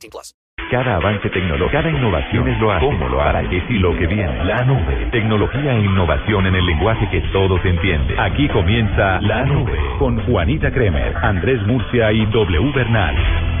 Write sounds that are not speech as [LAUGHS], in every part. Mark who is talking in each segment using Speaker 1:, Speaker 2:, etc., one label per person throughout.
Speaker 1: 18 plus.
Speaker 2: Cada avance tecnológico, cada innovación es lo hace, cómo lo hará, qué sí lo que viene. La nube. Tecnología e innovación en el lenguaje que todos entienden. Aquí comienza La Nube con Juanita Kremer, Andrés Murcia y W Bernal.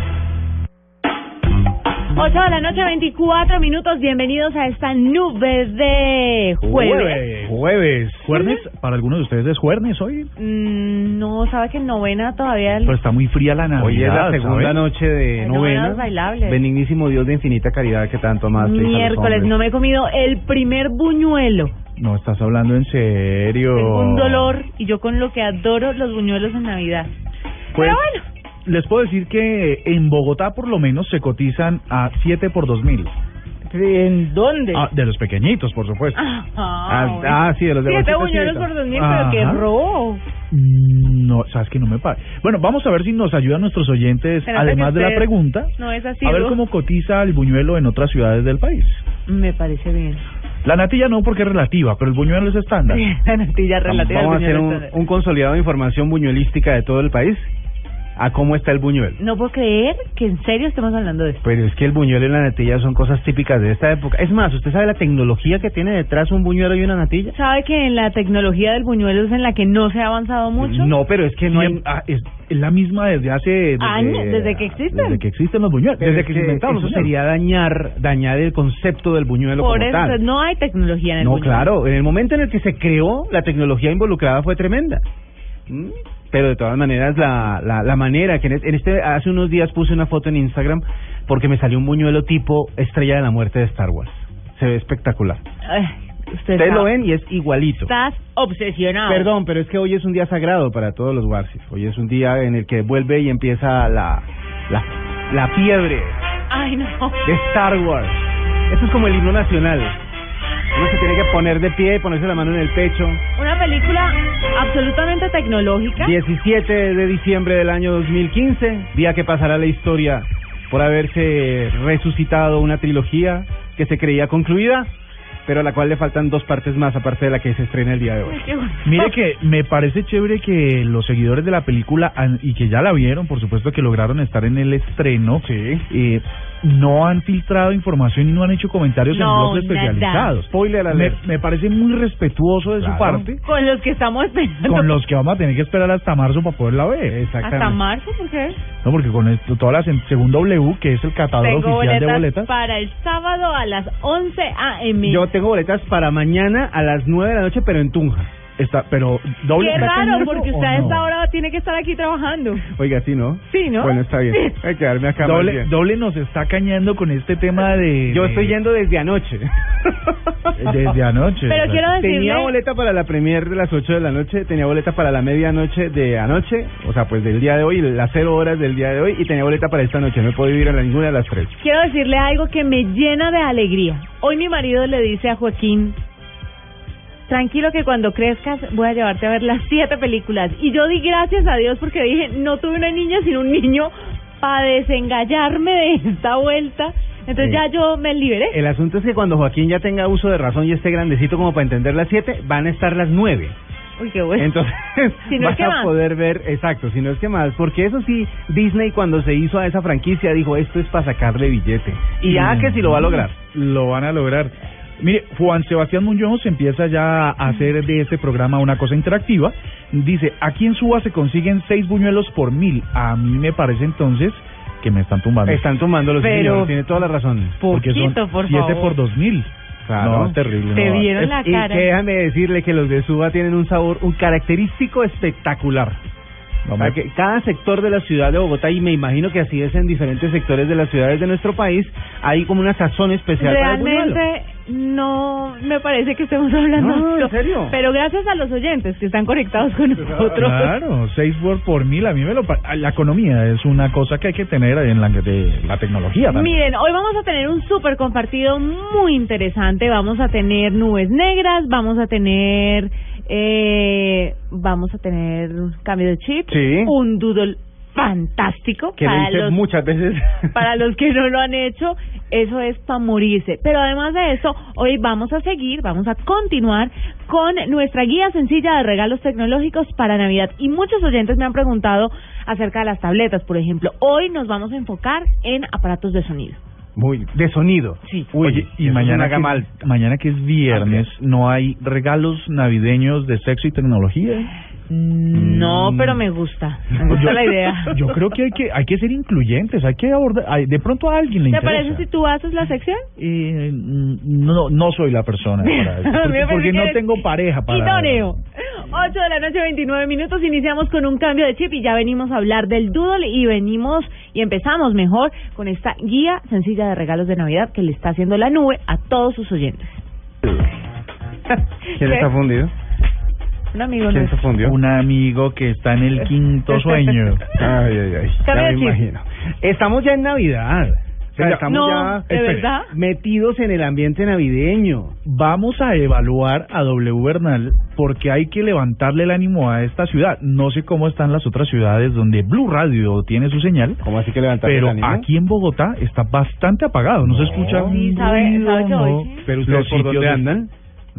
Speaker 3: 8 de la noche, 24 minutos. Bienvenidos a esta nube de jueves.
Speaker 4: Jueves. ¿Juernes? ¿Para algunos de ustedes es jueves hoy?
Speaker 3: Mm, no, sabe que en novena todavía. El...
Speaker 4: Pero está muy fría la Navidad.
Speaker 5: Hoy es la segunda
Speaker 4: ¿sabe?
Speaker 5: noche de
Speaker 3: Hay
Speaker 5: novena.
Speaker 3: novenas bailables.
Speaker 5: Benignísimo Dios de infinita caridad que tanto más.
Speaker 3: Miércoles, no me he comido el primer buñuelo.
Speaker 4: No, estás hablando en serio.
Speaker 3: Tengo un dolor y yo con lo que adoro los buñuelos en Navidad.
Speaker 4: Pues,
Speaker 3: Pero bueno.
Speaker 4: Les puedo decir que en Bogotá por lo menos se cotizan a 7 por 2 mil.
Speaker 3: ¿En dónde?
Speaker 4: Ah, de los pequeñitos, por supuesto.
Speaker 3: Ah,
Speaker 5: Ah, ah, sí, de los de
Speaker 3: Siete buñuelos por dos mil, pero qué robo.
Speaker 4: Mm, No, sabes que no me parece. Bueno, vamos a ver si nos ayudan nuestros oyentes,
Speaker 3: Espérate
Speaker 4: además de la pregunta,
Speaker 3: No es así.
Speaker 4: a ver cómo cotiza el buñuelo en otras ciudades del país.
Speaker 3: Me parece bien.
Speaker 4: La natilla no porque es relativa, pero el buñuelo es estándar. [LAUGHS]
Speaker 3: La natilla relativa
Speaker 5: Vamos a hacer un, un consolidado de información buñuelística de todo el país. A cómo está el buñuelo.
Speaker 3: No puedo creer que en serio estemos hablando de esto.
Speaker 5: Pero es que el buñuelo y la natilla son cosas típicas de esta época. Es más, ¿usted sabe la tecnología que tiene detrás un buñuelo y una natilla?
Speaker 3: ¿Sabe que en la tecnología del buñuelo es en la que no se ha avanzado mucho?
Speaker 5: No, pero es que no hay...
Speaker 4: Ah, es, es la misma desde hace... Desde,
Speaker 3: Años, desde que existen.
Speaker 4: Desde que existen los buñuelos.
Speaker 5: Pero
Speaker 4: Desde
Speaker 5: es
Speaker 4: que
Speaker 5: que
Speaker 4: se inventaron
Speaker 5: eso sería dañar, dañar el concepto del buñuelo
Speaker 3: Por
Speaker 5: como
Speaker 3: eso
Speaker 5: tal.
Speaker 3: no hay tecnología en el
Speaker 5: No,
Speaker 3: buñuelo.
Speaker 5: claro, en el momento en el que se creó, la tecnología involucrada fue tremenda. ¿Mm? Pero de todas maneras, la, la, la manera que en este, en este- hace unos días puse una foto en Instagram porque me salió un buñuelo tipo estrella de la muerte de Star Wars. Se ve espectacular.
Speaker 3: Ay, usted
Speaker 5: Ustedes lo ven y es igualito.
Speaker 3: Estás obsesionado.
Speaker 5: Perdón, pero es que hoy es un día sagrado para todos los Warsis. Hoy es un día en el que vuelve y empieza la, la, la fiebre
Speaker 3: Ay, no.
Speaker 5: de Star Wars. Esto es como el himno nacional. Uno se tiene que poner de pie, ponerse la mano en el pecho.
Speaker 3: Una película absolutamente tecnológica.
Speaker 5: 17 de diciembre del año 2015, día que pasará la historia por haberse resucitado una trilogía que se creía concluida, pero a la cual le faltan dos partes más aparte de la que se estrena el día de hoy.
Speaker 4: Mire que me parece chévere que los seguidores de la película han- y que ya la vieron, por supuesto que lograron estar en el estreno, eh, no han filtrado información y no han hecho comentarios
Speaker 3: No,
Speaker 4: en blogs especializados.
Speaker 5: Spoiler
Speaker 4: Me,
Speaker 5: alert.
Speaker 4: me parece muy respetuoso de
Speaker 5: Claro.
Speaker 4: su parte
Speaker 3: Con los que estamos esperando.
Speaker 4: con los que vamos a tener que esperar hasta marzo para poderla ver.
Speaker 3: Hasta marzo, ¿por qué?
Speaker 4: No, porque con esto, todas las en- según W, que es el catador
Speaker 3: Tengo
Speaker 4: oficial
Speaker 3: boletas,
Speaker 4: de boletas,
Speaker 3: para el sábado a las 11 a.m.
Speaker 5: Yo tengo boletas para mañana a las 9 de la noche, pero en Tunja.
Speaker 4: Está, pero doble
Speaker 3: Qué raro, porque
Speaker 4: ¿o
Speaker 3: usted a
Speaker 4: no?
Speaker 3: esta hora tiene que estar aquí trabajando.
Speaker 5: Oiga, sí, ¿no?
Speaker 3: Sí, ¿no?
Speaker 5: Bueno, está bien.
Speaker 3: Sí.
Speaker 5: Hay que quedarme acá
Speaker 4: Doble,
Speaker 5: bien.
Speaker 4: doble nos está cañando con este tema de...
Speaker 5: Yo
Speaker 4: de-
Speaker 5: estoy yendo desde anoche. [LAUGHS]
Speaker 4: Desde anoche.
Speaker 3: Pero quiero decirle...
Speaker 5: Tenía boleta para la premier de las 8 de la noche, tenía boleta para la medianoche de anoche, o sea, pues del día de hoy, las 0 horas del día de hoy, y tenía boleta para esta noche. No he podido ir a la- ninguna de las tres.
Speaker 3: Quiero decirle algo que me llena de alegría. Hoy mi marido le dice a Joaquín, tranquilo que cuando crezcas voy a llevarte a ver las siete películas. Y yo di gracias a Dios porque dije, no tuve una niña sino un niño para desengallarme de esta vuelta. Entonces
Speaker 5: Sí.
Speaker 3: ya yo me liberé.
Speaker 5: El asunto es que cuando Joaquín ya tenga uso de razón y esté grandecito como para entender las 7, van a estar las 9.
Speaker 3: Uy, qué bueno.
Speaker 5: Entonces, [LAUGHS]
Speaker 3: Si no es
Speaker 5: vas
Speaker 3: que
Speaker 5: a
Speaker 3: más.
Speaker 5: poder ver, exacto, si no es que más, porque eso sí, Disney cuando se hizo a esa franquicia dijo, esto es para sacarle billete. Y ya que si lo va a lograr.
Speaker 4: Lo van a lograr. Mire, Juan Sebastián Muñoz empieza ya a hacer de este programa una cosa interactiva. Dice, aquí en Suba se consiguen seis buñuelos por mil. A mí me parece entonces que me están tumbando.
Speaker 5: Están tomando los
Speaker 3: Pero-
Speaker 5: señores, tiene toda la razón.
Speaker 4: porque son
Speaker 3: poquito, por
Speaker 4: siete
Speaker 3: favor.
Speaker 4: por dos mil.
Speaker 5: Claro.
Speaker 4: No, terrible.
Speaker 3: Te
Speaker 4: no.
Speaker 3: vieron la
Speaker 5: Y
Speaker 3: cara.
Speaker 5: que déjame decirle que los de Suba tienen un sabor, un característico espectacular.
Speaker 4: no
Speaker 5: O
Speaker 4: me-
Speaker 5: sea, que cada sector de la ciudad de Bogotá, y me imagino que así es en diferentes sectores de las ciudades de nuestro país, hay como una sazón especial para el buñuelo.
Speaker 3: No me parece que estemos hablando
Speaker 5: No, en serio.
Speaker 3: Pero gracias a los oyentes que están conectados con nosotros.
Speaker 4: Claro, 6 por, por mil, a mí me lo... La economía es una cosa que hay que tener en la, de la tecnología también.
Speaker 3: Miren, hoy vamos a tener un súper compartido muy interesante. Vamos a tener nubes negras, vamos a tener, eh, vamos a tener cambio de chip,
Speaker 5: Sí.
Speaker 3: un doodle fantástico
Speaker 5: Que lo
Speaker 3: para
Speaker 5: hice
Speaker 3: los,
Speaker 5: muchas veces. [LAUGHS]
Speaker 3: para los que no lo han hecho. Eso es para morirse. Pero además de eso, hoy vamos a seguir, vamos a continuar con nuestra guía sencilla de regalos tecnológicos para Navidad. Y muchos oyentes me han preguntado acerca de las tabletas, por ejemplo. Hoy nos vamos a enfocar en aparatos de sonido.
Speaker 5: Muy, de sonido.
Speaker 3: Sí.
Speaker 5: Uy,
Speaker 4: Oye, y mañana que, mañana que es viernes, ¿no hay regalos navideños de sexo y tecnología?
Speaker 3: No,
Speaker 5: Mm.
Speaker 3: pero me gusta. Me gusta la idea. [LAUGHS]
Speaker 4: Yo creo que hay que hay que ser incluyentes, hay que abordar, hay- de pronto a alguien le
Speaker 3: ¿Te
Speaker 4: interesa.
Speaker 3: parece si tú haces la sección?
Speaker 4: Eh, mm, no, no soy la persona [LAUGHS] para eso, porque, porque
Speaker 3: que
Speaker 4: no tengo pareja para...
Speaker 3: Idóneo. 8 [LAUGHS] de la noche, 29 minutos. Iniciamos con un cambio de chip y ya venimos a hablar del Doodle y venimos y empezamos mejor con esta guía sencilla de regalos de Navidad que le está haciendo la nube a todos sus oyentes.
Speaker 5: ¿Quién
Speaker 3: ¿Qué?
Speaker 5: está fundido?
Speaker 3: Un amigo
Speaker 5: ¿Quién se
Speaker 3: nuestro.
Speaker 5: fundió?
Speaker 4: Un amigo que está en el quinto [LAUGHS] sueño.
Speaker 5: Ay, ay, ay. Ya me imagino. Estamos ya en Navidad. O sea,
Speaker 4: Venga,
Speaker 5: estamos
Speaker 3: no,
Speaker 5: ya
Speaker 3: ¿de
Speaker 5: espere,
Speaker 3: verdad?
Speaker 5: metidos en el ambiente navideño.
Speaker 4: Vamos a evaluar a W Bernal porque hay que levantarle el ánimo a esta ciudad. No sé cómo están las otras ciudades donde Blue Radio tiene su señal,
Speaker 5: ¿Cómo así que levantar
Speaker 4: pero
Speaker 5: el ánimo?
Speaker 4: aquí en Bogotá está bastante apagado. No, se escucha
Speaker 3: Sí, ¿sabe- sabe que
Speaker 4: no.
Speaker 3: hoy sí?
Speaker 5: Pero ustedes por dónde
Speaker 4: de-
Speaker 5: andan?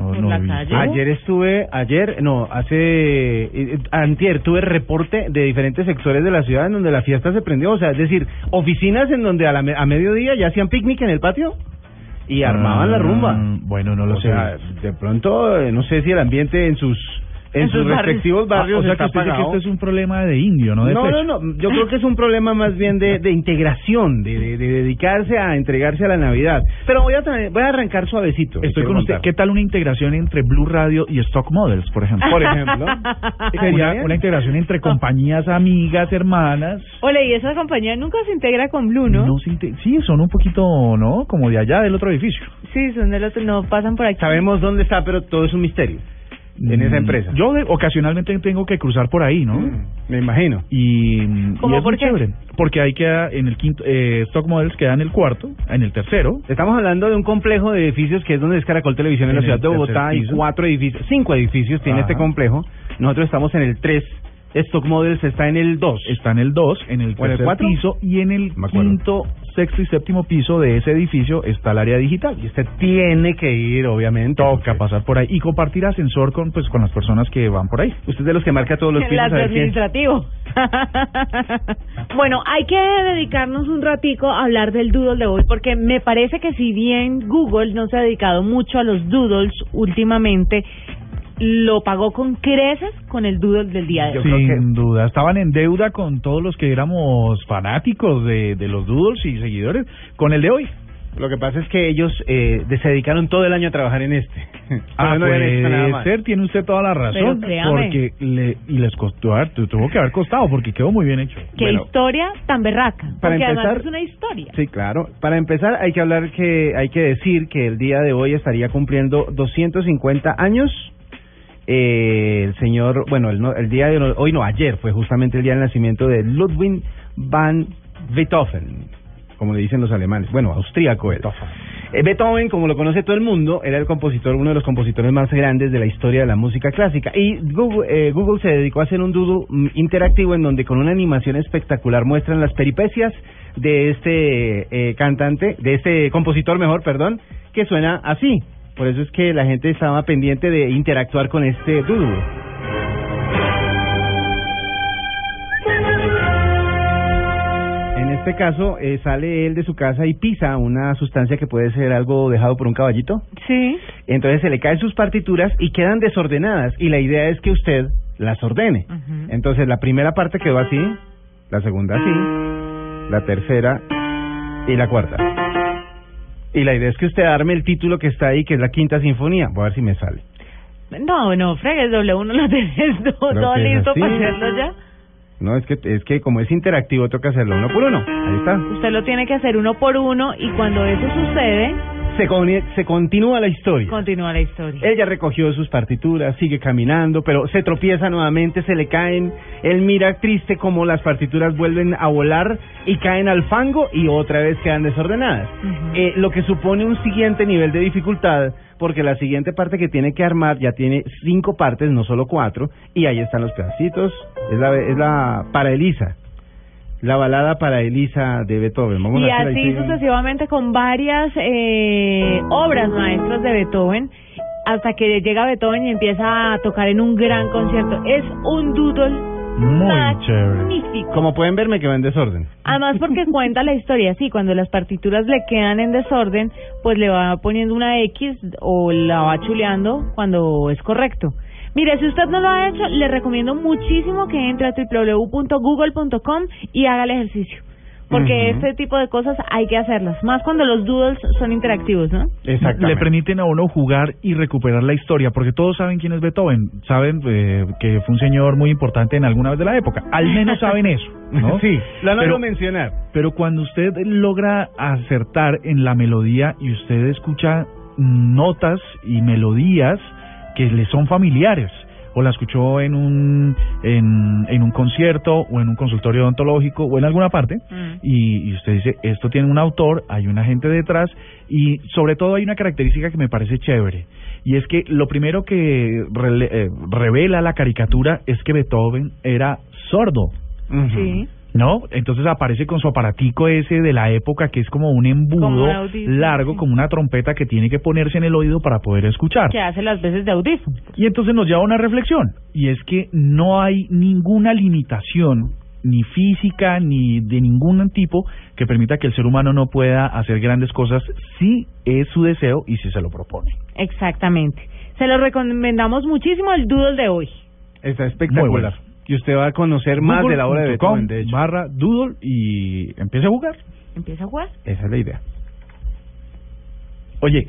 Speaker 4: No, no
Speaker 3: la
Speaker 4: vi.
Speaker 3: calle.
Speaker 5: Ayer estuve, ayer, no, hace, eh, eh, antier, tuve reporte de diferentes sectores de la ciudad en donde la fiesta se prendió, o sea, es decir, oficinas en donde a, la me- a mediodía ya hacían picnic en el patio y armaban la rumba.
Speaker 4: Ah, Bueno, no lo
Speaker 5: o
Speaker 4: sé.
Speaker 5: sea, de pronto, eh, no sé si el ambiente en sus en,
Speaker 3: En
Speaker 5: sus,
Speaker 3: sus barrios.
Speaker 5: respectivos barrios
Speaker 4: Ah, o sea que
Speaker 5: está
Speaker 4: usted dice que este es un problema de indio, no de
Speaker 5: No, no, no, yo creo que es un problema más bien de, de integración, de, de, de dedicarse a entregarse a la Navidad. Pero voy a traer- voy a arrancar suavecito.
Speaker 4: Estoy con usted. ¿Qué tal una integración entre Blue Radio y Stock Models, por ejemplo?
Speaker 5: Por ejemplo. [LAUGHS]
Speaker 4: Sería una integración entre compañías, amigas, hermanas.
Speaker 3: Ole, y esa compañía nunca se integra con Blue, ¿no?
Speaker 4: No se sí, son un poquito, ¿no? Como de allá del otro edificio.
Speaker 3: Sí, son del otro, no pasan por aquí.
Speaker 5: Sabemos dónde está, pero todo es un misterio en esa
Speaker 4: Mm,
Speaker 5: empresa.
Speaker 4: Yo de- ocasionalmente tengo que cruzar por ahí, ¿no?
Speaker 5: Mm, me imagino.
Speaker 4: Y, y
Speaker 3: ¿Cómo
Speaker 4: es
Speaker 3: por
Speaker 4: muy
Speaker 3: qué?
Speaker 4: chévere. Porque ahí queda en el quinto, eh, Stock Models queda en el cuarto, en el tercero.
Speaker 5: Estamos hablando de un complejo de edificios que es donde es Caracol Televisión en,
Speaker 4: En
Speaker 5: la ciudad de Bogotá. Hay cuatro edificios, cinco edificios tiene
Speaker 4: Ajá.
Speaker 5: este complejo. Nosotros estamos en el 3. Stock Models está en el 2.
Speaker 4: Está en el 2, en el
Speaker 5: ¿O en el
Speaker 4: tercer piso y en el quinto, sexto y séptimo piso de ese edificio está el área digital.
Speaker 5: Y usted tiene que ir, obviamente.
Speaker 4: Toca pasar por ahí y compartir ascensor con pues con las personas que van por ahí.
Speaker 5: Usted es de los que marca todos los pisos. Quién-
Speaker 3: administrativo. [LAUGHS] bueno, hay que dedicarnos un ratico a hablar del doodle de hoy porque me parece que si bien Google no se ha dedicado mucho a los doodles últimamente, lo pagó con creces con el doodle del día de
Speaker 5: Yo
Speaker 3: hoy.
Speaker 5: creo
Speaker 4: Sin duda, estaban en deuda con todos los que éramos fanáticos de, de los doodles y seguidores con el de hoy.
Speaker 5: Lo que pasa es que ellos eh, se dedicaron todo el año a trabajar en este. [LAUGHS]
Speaker 4: Ah,
Speaker 5: no
Speaker 4: puede ser, tiene usted toda la razón.
Speaker 3: Pero créame.
Speaker 4: porque le, y les costó, ah, tu- tuvo que haber costado porque quedó muy bien hecho.
Speaker 3: Qué
Speaker 5: Bueno,
Speaker 3: historia tan berraca.
Speaker 5: para
Speaker 3: porque
Speaker 5: empezar-
Speaker 3: además es una historia.
Speaker 5: Sí, claro. Para empezar, hay que hablar que hay que decir que el día de hoy estaría cumpliendo 250 años. Eh, el señor, bueno, el, el día de hoy no, ayer fue justamente el día del nacimiento de Ludwig van Beethoven, como le dicen los alemanes. Bueno, austríaco él. Eh, Beethoven, como lo conoce todo el mundo, era el compositor, uno de los compositores más grandes de la historia de la música clásica. Y Google, eh, Google se dedicó a hacer un doodle mm, interactivo en donde con una animación espectacular muestran las peripecias de este eh, cantante, de este compositor, mejor, perdón, que suena así. Por eso es que la gente estaba pendiente de interactuar con este. En este caso, eh, sale él de su casa y pisa una sustancia que puede ser algo dejado por un caballito.
Speaker 3: Sí.
Speaker 5: Entonces se le caen sus partituras y quedan desordenadas. Y la idea es que usted las ordene. Entonces la primera parte quedó así, la segunda así, la tercera y la cuarta. Y la idea es que usted arme el título que está ahí, que es la quinta sinfonía. Voy a ver si me sale.
Speaker 3: No, no, fregues, doble uno lo tenés [LAUGHS] todo, todo listo para hacerlo ya.
Speaker 5: No, es que es que como es interactivo toca hacerlo uno por uno. Ahí está.
Speaker 3: Usted lo tiene que hacer uno por uno y cuando eso sucede,
Speaker 5: Se, con- se continúa la historia.
Speaker 3: Continúa la historia.
Speaker 5: Ella recogió sus partituras, sigue caminando, pero se tropieza nuevamente, se le caen. Él mira triste como las partituras vuelven a volar y caen al fango y otra vez quedan desordenadas. Eh, lo que supone un siguiente nivel de dificultad, porque la siguiente parte que tiene que armar ya tiene cinco partes, no solo cuatro, y ahí están los pedacitos. Es la, es la para Elisa. La balada para Elisa de Beethoven. Vamos
Speaker 3: y
Speaker 5: a
Speaker 3: así
Speaker 5: ahí-
Speaker 3: sucesivamente con varias eh, obras maestras de Beethoven hasta que llega Beethoven y empieza a tocar en un gran concierto. Es un doodle
Speaker 4: Muy chévere.
Speaker 3: magnífico.
Speaker 5: Como pueden ver, me quedó en desorden.
Speaker 3: Además porque [LAUGHS] cuenta la historia, sí, cuando las partituras le quedan en desorden, pues le va poniendo una X o la va chuleando cuando es correcto. Mire, si usted no lo ha hecho, le recomiendo muchísimo que entre a www.google.com y haga el ejercicio. Porque
Speaker 5: Ujú.
Speaker 3: este tipo de cosas hay que hacerlas, más cuando los doodles son interactivos, ¿no?
Speaker 4: Le permiten a uno jugar y recuperar la historia, porque todos saben quién es Beethoven, saben eh, que fue un señor muy importante en alguna vez de la época, al menos [LAUGHS] saben eso, ¿no? [LAUGHS]
Speaker 5: Sí,
Speaker 4: Pero-
Speaker 5: oído mencionar.
Speaker 4: Pero cuando usted logra acertar en la melodía y usted escucha notas y melodías que le son familiares, o la escuchó en un en, en un concierto o en un consultorio odontológico o en alguna parte
Speaker 3: Mm.
Speaker 4: y, y usted dice esto tiene un autor, hay una gente detrás y sobre todo hay una característica que me parece chévere y es que lo primero que rele- eh, revela la caricatura es que Beethoven era sordo.
Speaker 3: Sí.
Speaker 4: ¿No? Entonces aparece con su aparatico ese de la época que es como un
Speaker 3: Como
Speaker 4: embudo
Speaker 3: audífono,
Speaker 4: largo,
Speaker 3: sí.
Speaker 4: como una trompeta que tiene que ponerse en el oído para poder escuchar.
Speaker 3: Que hace las veces de audífono.
Speaker 4: Y entonces nos lleva a una reflexión, y es que no hay ninguna limitación, ni física, ni de ningún tipo, que permita que el ser humano no pueda hacer grandes cosas si es su deseo y si se lo propone.
Speaker 3: Exactamente. Se lo recomendamos muchísimo el doodle de hoy.
Speaker 5: Está
Speaker 4: Muy
Speaker 5: espectacular.
Speaker 4: bueno.
Speaker 5: Y usted va a conocer más de la obra de Beethoven, de hecho.
Speaker 4: barra doodle y empiece a jugar.
Speaker 3: Empieza a jugar.
Speaker 5: Esa es la idea.
Speaker 4: Oye,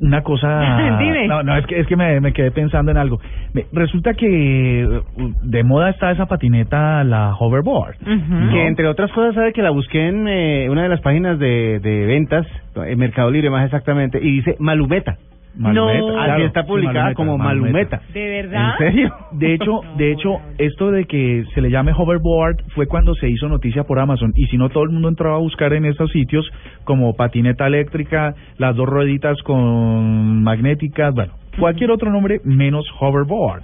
Speaker 4: una cosa. [LAUGHS]
Speaker 3: Dime.
Speaker 4: No, no, es que, es que me, me quedé pensando en algo. Me- resulta que uh, de moda está esa patineta, la hoverboard.
Speaker 3: Ujú.
Speaker 5: Que entre otras cosas sabe que la busqué en eh, una de las páginas de, de ventas, en Mercado Libre más exactamente, y dice Malumeta.
Speaker 4: Malumeta,
Speaker 3: No.
Speaker 4: claro,
Speaker 5: Así está
Speaker 4: sí,
Speaker 5: publicada como Malumeta.
Speaker 3: ¿De verdad?
Speaker 5: ¿En serio? [LAUGHS]
Speaker 4: De hecho,
Speaker 3: No,
Speaker 4: de hecho, esto de que se le llame hoverboard fue cuando se hizo noticia por Amazon y si no todo el mundo entraba a buscar en estos sitios como patineta eléctrica, las dos rueditas con magnéticas, bueno, cualquier otro nombre menos hoverboard.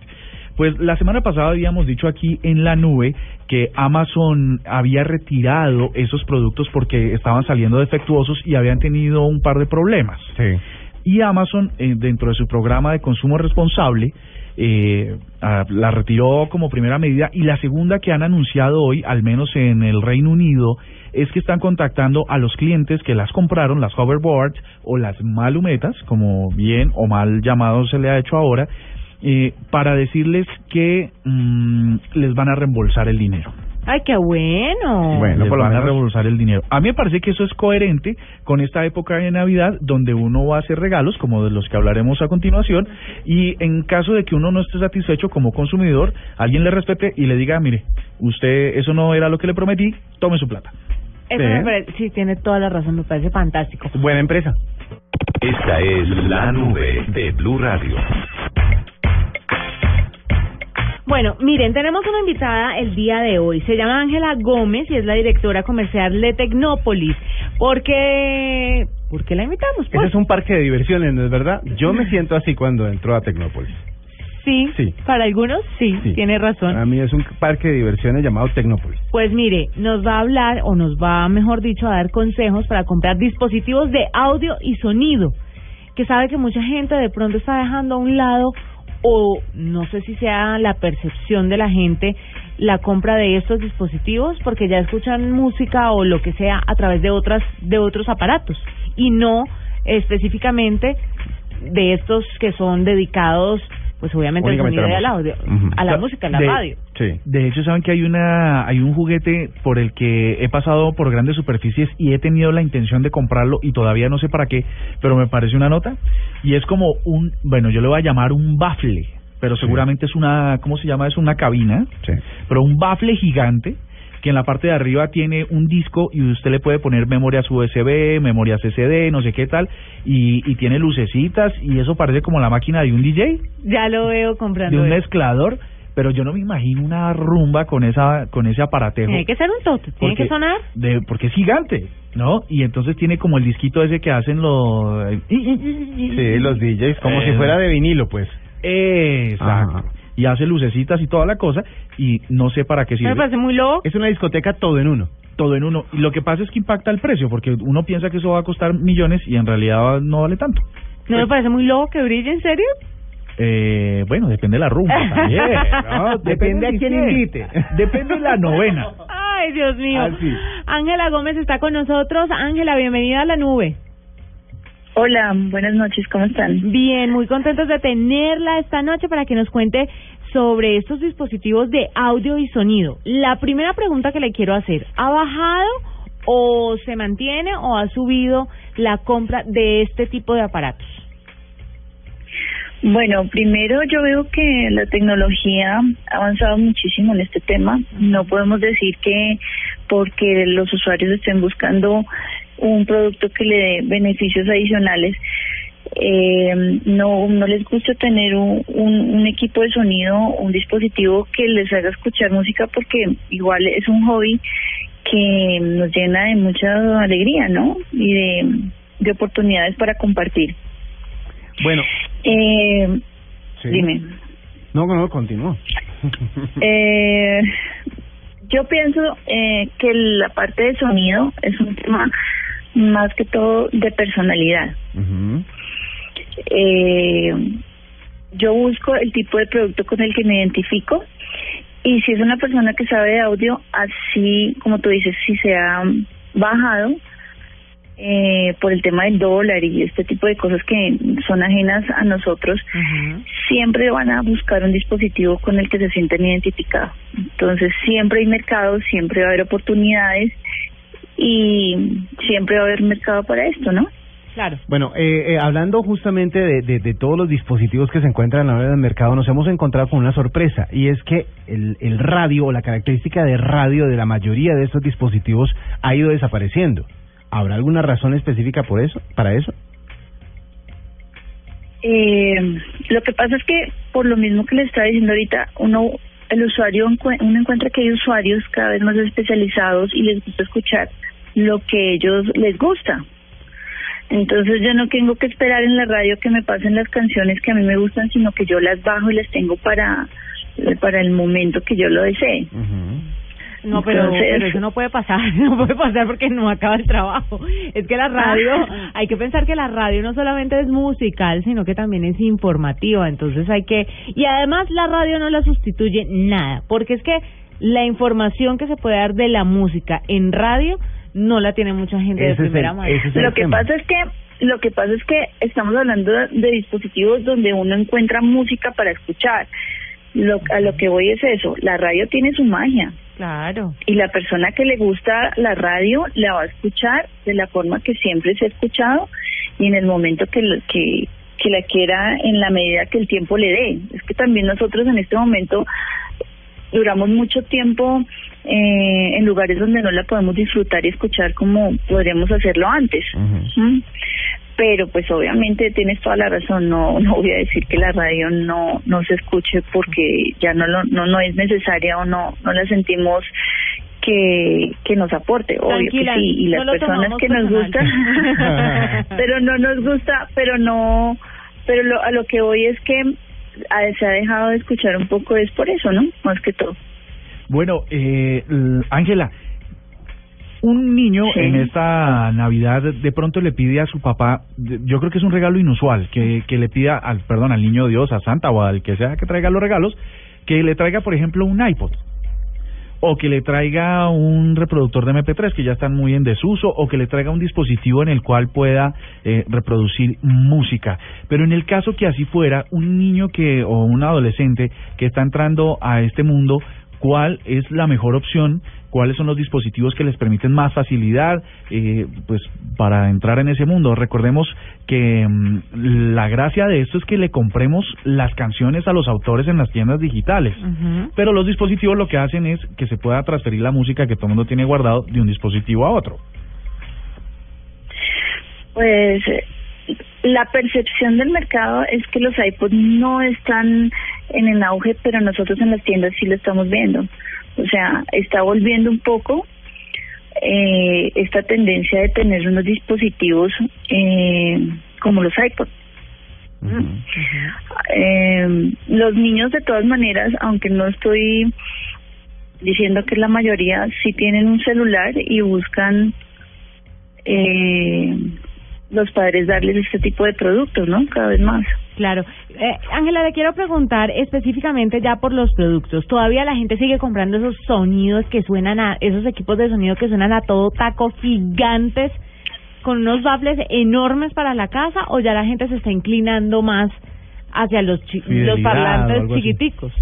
Speaker 4: Pues la semana pasada habíamos dicho aquí en la nube que Amazon había retirado esos productos porque estaban saliendo defectuosos y habían tenido un par de problemas.
Speaker 5: Sí.
Speaker 4: Y Amazon, eh, dentro de su programa de consumo responsable, eh, la retiró como primera medida. Y la segunda que han anunciado hoy, al menos en el Reino Unido, es que están contactando a los clientes que las compraron, las hoverboards o las malumetas, como bien o mal llamado se le ha hecho ahora, eh, para decirles que mm, les van a reembolsar el dinero.
Speaker 3: Ay, qué bueno.
Speaker 5: Bueno, por lo
Speaker 4: van a
Speaker 5: menos-
Speaker 4: reembolsar el dinero. A mí me parece que eso es coherente con esta época de Navidad donde uno va a hacer regalos, como de los que hablaremos a continuación, y en caso de que uno no esté satisfecho como consumidor, alguien le respete y le diga, mire, usted eso no era lo que le prometí, tome su plata.
Speaker 3: Eso me parece, sí, tiene toda la razón, me parece fantástico.
Speaker 5: Buena empresa.
Speaker 2: Esta es la nube de Blue Radio.
Speaker 3: Bueno, miren, tenemos una invitada el día de hoy. Se llama Ángela Gómez y es la directora comercial de Tecnópolis. ¿Por qué? ¿Por qué la invitamos?
Speaker 5: Ese
Speaker 3: Pues,
Speaker 5: es un parque de diversiones, ¿no es verdad? Yo me [LAUGHS] siento así cuando entro a Tecnópolis.
Speaker 3: sí,
Speaker 5: sí.
Speaker 3: para algunos sí,
Speaker 5: Sí.
Speaker 3: tiene razón.
Speaker 5: A mí es un parque de diversiones llamado Tecnópolis.
Speaker 3: Pues mire, nos va a hablar o nos va, mejor dicho, a dar consejos para comprar dispositivos de audio y sonido, que sabe que mucha gente de pronto está dejando a un lado o no sé si sea la percepción de la gente la compra de estos dispositivos porque ya escuchan música o lo que sea a través de otras de otros aparatos y no específicamente de estos que son dedicados pues obviamente al
Speaker 5: Únicamente
Speaker 3: sonido
Speaker 5: a la
Speaker 3: al audio,
Speaker 5: música.
Speaker 3: A la
Speaker 4: O sea,
Speaker 3: música, a la
Speaker 4: de-
Speaker 3: radio.
Speaker 5: Sí.
Speaker 4: De hecho, saben que hay una hay un juguete por el que he pasado por grandes superficies y he tenido la intención de comprarlo y todavía no sé para qué, pero me parece una nota y es como un, bueno, yo le voy a llamar un bafle, pero seguramente es una, ¿cómo se llama? Es una cabina,
Speaker 5: Sí.
Speaker 4: pero un bafle gigante que en la parte de arriba tiene un disco y usted le puede poner memorias USB, memorias SSD, no sé qué tal, y, y tiene lucecitas y eso parece como la máquina de un DJ,
Speaker 3: Ya lo veo
Speaker 4: de
Speaker 3: comprando.
Speaker 4: un
Speaker 3: eso.
Speaker 4: mezclador, pero yo no me imagino una rumba con esa con ese aparatejo.
Speaker 3: Tiene que ser un toto, tiene que sonar.
Speaker 4: de porque es gigante, ¿no? Y entonces tiene como el disquito ese que hacen los
Speaker 5: Sí, los DJs, como si
Speaker 4: Eh,
Speaker 5: fuera de vinilo, pues.
Speaker 4: Exacto.
Speaker 5: Ajá.
Speaker 4: Y hace lucecitas y toda la cosa y no sé para qué
Speaker 3: Me
Speaker 4: sirve.
Speaker 3: parece muy loco.
Speaker 5: Es una discoteca todo en uno.
Speaker 4: Todo en uno. Y lo que pasa es que impacta el precio porque uno piensa que eso va a costar millones y en realidad no vale tanto.
Speaker 3: ¿No me parece muy loco que brille, en serio?
Speaker 4: Eh, bueno, depende de la rumba [LAUGHS] también. ¿no?
Speaker 5: Depende a
Speaker 4: de
Speaker 5: quién invite.
Speaker 4: Depende de la novena.
Speaker 3: Ay, Dios mío.
Speaker 5: Así.
Speaker 3: Ángela Gómez está con nosotros. Ángela, bienvenida a la nube.
Speaker 6: Hola, buenas noches, ¿cómo están?
Speaker 3: Bien, muy contentos de tenerla esta noche para que nos cuente sobre estos dispositivos de audio y sonido. La primera pregunta que le quiero hacer, ¿ha bajado o se mantiene o ha subido la compra de este tipo de aparatos?
Speaker 6: Bueno, primero yo veo que la tecnología ha avanzado muchísimo en este tema. No podemos decir que porque los usuarios estén buscando un producto que le dé beneficios adicionales, eh, no, no les gusta tener un, un, un equipo de sonido, un dispositivo que les haga escuchar música porque igual es un hobby que nos llena de mucha alegría, ¿no? Y de, de oportunidades para compartir.
Speaker 5: Bueno,
Speaker 6: Eh,
Speaker 5: sí.
Speaker 6: Dime.
Speaker 5: No, no, continúa. [LAUGHS]
Speaker 6: Eh, yo pienso eh, que la parte de sonido es un tema más que todo de personalidad.
Speaker 5: Ujú.
Speaker 6: Eh, yo busco el tipo de producto con el que me identifico y si es una persona que sabe de audio, así como tú dices, si se ha bajado eh, por el tema del dólar y este tipo de cosas que son ajenas a nosotros, siempre van a buscar un dispositivo con el que se sienten identificados. Entonces siempre hay mercado, siempre va a haber oportunidades y siempre va a haber mercado para esto, ¿no?
Speaker 3: Claro.
Speaker 5: Bueno, eh, eh, hablando justamente de, de, de todos los dispositivos que se encuentran a la hora del mercado, nos hemos encontrado con una sorpresa y es que el, el radio o la característica de radio de la mayoría de estos dispositivos ha ido desapareciendo. ¿Habrá alguna razón específica por eso, para eso?
Speaker 6: Eh, lo que pasa es que por lo mismo que le estaba diciendo ahorita, uno el usuario uno encuentra que hay usuarios cada vez más especializados y les gusta escuchar lo que ellos les gusta. Entonces yo no tengo que esperar en la radio que me pasen las canciones que a mí me gustan, sino que yo las bajo y las tengo para para el momento que yo lo desee.
Speaker 3: No, pero,
Speaker 6: Entonces-
Speaker 3: pero eso no puede pasar, [LAUGHS] no puede pasar porque no acaba el trabajo. Es que la radio, hay que pensar que la radio no solamente es musical, sino que también es informativa, entonces hay que... Y además la radio no la sustituye nada, porque es que la información que se puede dar de la música en radio no la tiene mucha gente de
Speaker 5: el-
Speaker 3: primera mano.
Speaker 6: Lo que
Speaker 5: tema.
Speaker 6: pasa es que lo que pasa es que estamos hablando de, de dispositivos donde uno encuentra música para escuchar. Lo, a lo que voy es eso, la radio tiene su magia
Speaker 3: Claro.
Speaker 6: y la persona que le gusta la radio la va a escuchar de la forma que siempre se ha escuchado y en el momento que, lo- que, que la quiera en la medida que el tiempo le dé. Es que también nosotros en este momento duramos mucho tiempo eh, en lugares donde no la podemos disfrutar y escuchar como podríamos hacerlo antes. ¿Mm? Pero pues obviamente tienes toda la razón, no [LAUGHS] no voy a decir que la radio no no se escuche porque ya no lo, no no es necesaria o no no la sentimos que que nos aporte, obvio
Speaker 3: Tranquila,
Speaker 6: que sí y las personas que nos gusta [LAUGHS] pero no nos gusta, pero no pero lo, a lo que voy es que a- se ha dejado de escuchar un poco es por eso, ¿no? Más que todo.
Speaker 4: Bueno, eh, Ángela, un niño
Speaker 6: Sí.
Speaker 4: en esta Navidad de pronto le pide a su papá, yo creo que es un regalo inusual, que, que le pida al, perdón, al niño Dios, a Santa o al que sea que traiga los regalos, que le traiga, por ejemplo, un iPod. O que le traiga un reproductor de MP3 que ya están muy en desuso, o que le traiga un dispositivo en el cual pueda eh, reproducir música. Pero en el caso que así fuera, un niño que o un adolescente que está entrando a este mundo cuál es la mejor opción, cuáles son los dispositivos que les permiten más facilidad, eh, pues para entrar en ese mundo. Recordemos que mm, la gracia de esto es que le compremos las canciones a los autores en las tiendas digitales, pero los dispositivos lo que hacen es que se pueda transferir la música que todo el mundo tiene guardado de un dispositivo a otro.
Speaker 6: Pues la percepción del mercado es que los iPods no están en el auge, pero nosotros en las tiendas sí lo estamos viendo. O sea, está volviendo un poco eh, esta tendencia de tener unos dispositivos eh, como los iPods. Eh, los niños de todas maneras, aunque no estoy diciendo que la mayoría sí tienen un celular y buscan eh, los padres darles este tipo de productos, ¿no? Cada vez más.
Speaker 3: Claro. Eh, Ángela, le quiero preguntar específicamente ya por los productos. ¿Todavía la gente sigue comprando esos sonidos que suenan a, esos equipos de sonido que suenan a todo taco gigantes con unos baffles enormes para la casa o ya la gente se está inclinando más hacia los, chi-
Speaker 5: Fidelidad
Speaker 3: los parlantes
Speaker 5: así.
Speaker 3: chiquiticos?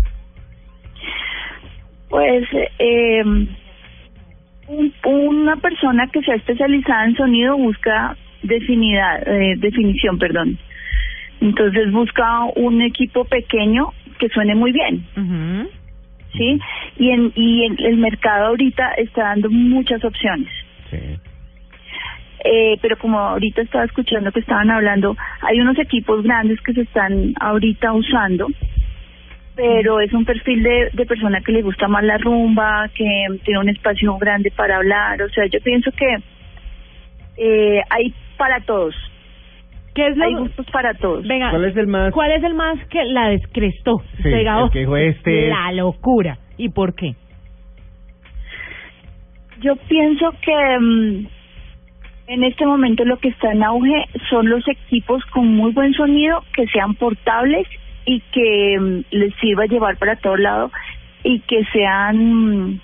Speaker 6: Pues eh, un- una persona que sea especializada en sonido busca definidad, eh, definición, perdón. Entonces busca un equipo pequeño que suene muy bien. ¿sí? Y en y en el mercado ahorita está dando muchas opciones.
Speaker 5: Sí.
Speaker 6: Eh, pero como ahorita estaba escuchando que estaban hablando, hay unos equipos grandes que se están ahorita usando, pero es un perfil de, de persona que le gusta más la rumba, que tiene un espacio grande para hablar, o sea, yo pienso que eh, hay para todos,
Speaker 3: ¿Qué es
Speaker 6: hay
Speaker 3: lo
Speaker 6: gustos para todos.
Speaker 3: Venga,
Speaker 5: ¿Cuál es el más?
Speaker 3: ¿cuál es el más que la descrestó?
Speaker 5: Sí,
Speaker 3: diga,
Speaker 5: el
Speaker 3: "Oh,
Speaker 5: que dijo, este es-".
Speaker 3: La locura. ¿Y por qué?
Speaker 6: Yo pienso que mm, en este momento lo que está en auge son los equipos con muy buen sonido, que sean portables y que mm, les sirva llevar para todo lado y que sean mm,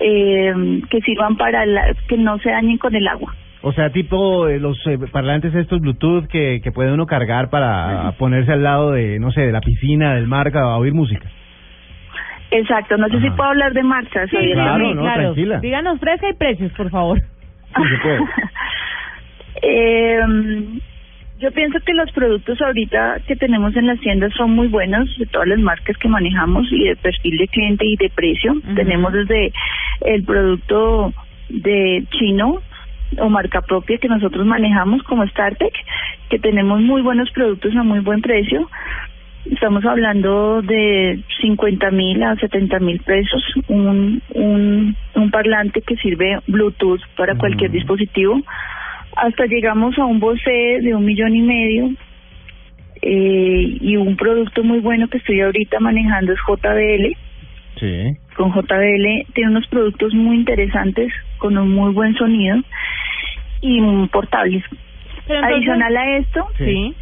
Speaker 6: eh, que sirvan para la- que no se dañen con el agua.
Speaker 5: O sea, tipo eh, los eh, parlantes estos Bluetooth que, que puede uno cargar para ponerse al lado de, no sé, de la piscina, del mar, a oír música.
Speaker 6: Exacto, no sé si puedo hablar de marcas.
Speaker 3: Sí,
Speaker 5: claro, tranquila.
Speaker 3: Díganos fresca y precios, por favor.
Speaker 5: Sí, se puede. [LAUGHS]
Speaker 6: Eh, yo pienso que los productos ahorita que tenemos en las tiendas son muy buenos, de todas las marcas que manejamos y de perfil de cliente y de precio. Tenemos desde el producto de chino o marca propia que nosotros manejamos como StarTech, que tenemos muy buenos productos a muy buen precio. Estamos hablando de 50 mil a 70 mil pesos, un, un, un parlante que sirve Bluetooth para cualquier dispositivo. Hasta llegamos a un Bose de un millón y medio eh, y un producto muy bueno que estoy ahorita manejando es JBL.
Speaker 5: Sí.
Speaker 6: Con JBL tiene unos productos muy interesantes con un muy buen sonido y portables.
Speaker 3: Pero entonces-
Speaker 6: Adicional a esto,
Speaker 3: Sí.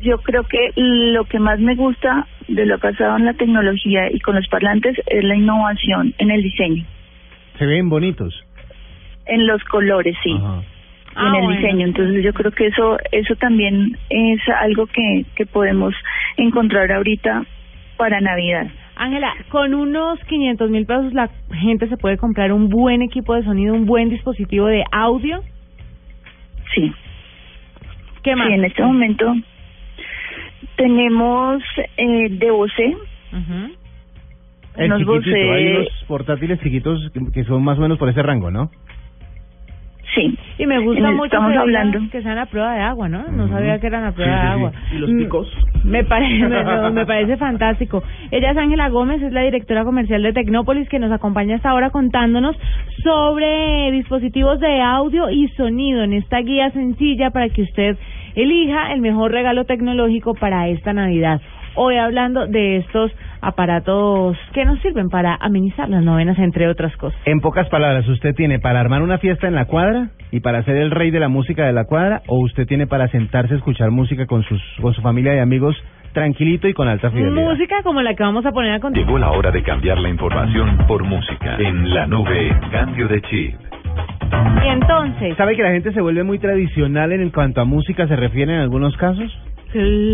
Speaker 6: yo creo que lo que más me gusta de lo pasado en la tecnología y con los parlantes es la innovación en el diseño,
Speaker 5: Se ven bonitos.
Speaker 6: en los colores, sí,
Speaker 5: Ajá.
Speaker 6: y
Speaker 3: Ah,
Speaker 6: en el
Speaker 3: bueno.
Speaker 6: diseño. Entonces yo creo que eso eso también es algo que, que podemos encontrar ahorita para Navidad.
Speaker 3: Ángela, con unos 500 mil pesos la gente se puede comprar un buen equipo de sonido, un buen dispositivo de audio.
Speaker 6: Sí.
Speaker 3: ¿Qué más?
Speaker 6: Sí, en este momento tenemos eh, de Bose.
Speaker 5: El
Speaker 6: unos Bose,
Speaker 5: hay unos portátiles chiquitos que, que son más o menos por ese rango, ¿no?
Speaker 6: Sí.
Speaker 3: Y me gusta mucho
Speaker 6: estamos
Speaker 3: que,
Speaker 6: hablando.
Speaker 3: que sean a prueba de agua, ¿no? No sabía que eran a prueba
Speaker 5: Sí,
Speaker 3: de
Speaker 5: sí, sí.
Speaker 3: agua.
Speaker 4: ¿Y los
Speaker 3: Mm,
Speaker 4: picos?
Speaker 3: Me parece, [LAUGHS] me parece fantástico. Ella es Ángela Gómez, es la directora comercial de Tecnópolis, que nos acompaña hasta ahora contándonos sobre dispositivos de audio y sonido en esta guía sencilla para que usted elija el mejor regalo tecnológico para esta Navidad. Hoy hablando de estos aparatos que nos sirven para amenizar las novenas, entre otras cosas.
Speaker 5: En pocas palabras, ¿usted tiene para armar una fiesta en la cuadra y para ser el rey de la música de la cuadra o usted tiene para sentarse a escuchar música con, sus, con su familia y amigos tranquilito y con alta fidelidad?
Speaker 3: Música como la que vamos a poner a continuación.
Speaker 2: Llegó la hora de cambiar la información por música. En la nube, cambio de chip.
Speaker 3: Y entonces,
Speaker 5: ¿Sabe que la gente se vuelve muy tradicional en cuanto a música se refiere en algunos casos?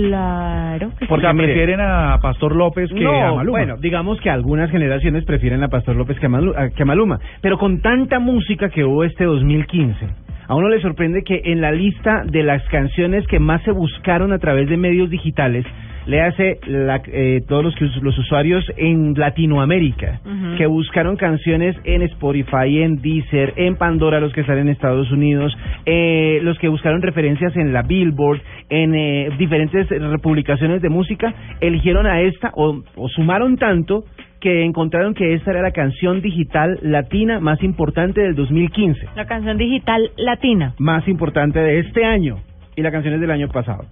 Speaker 3: Claro. que sí.
Speaker 4: Porque
Speaker 5: mire,
Speaker 4: prefieren a Pastor López que
Speaker 5: no,
Speaker 4: a Maluma.
Speaker 5: bueno, digamos que algunas generaciones prefieren a Pastor López que a, Malu- a- que a Maluma, pero con tanta música que hubo este 2015, a uno le sorprende que en la lista de las canciones que más se buscaron a través de medios digitales, le hace la, eh, todos los, los usuarios en Latinoamérica, que buscaron canciones en Spotify, en Deezer, en Pandora, los que están en Estados Unidos, eh, los que buscaron referencias en la Billboard, en eh, diferentes republicaciones de música, eligieron a esta o, o sumaron tanto que encontraron que esta era la canción digital latina más importante del 2015,
Speaker 3: La canción digital latina.
Speaker 5: más importante de este año, y la canción es del año pasado.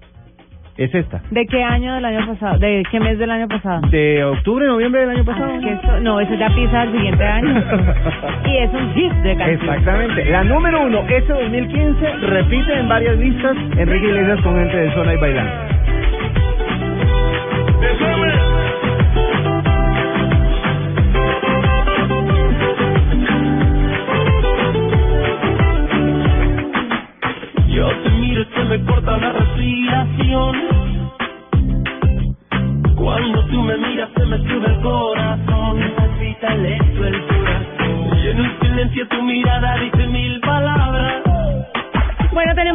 Speaker 5: Es esta.
Speaker 3: ¿De qué año del año pasado? ¿De qué mes del año pasado?
Speaker 5: De octubre, noviembre del año pasado.
Speaker 3: Ah, eso- no, eso ya pisa el siguiente año. [LAUGHS] y es un hit de canción.
Speaker 5: Exactamente. La número uno, ese 2015, repite en varias listas Enrique Iglesias con gente de zona y bailando.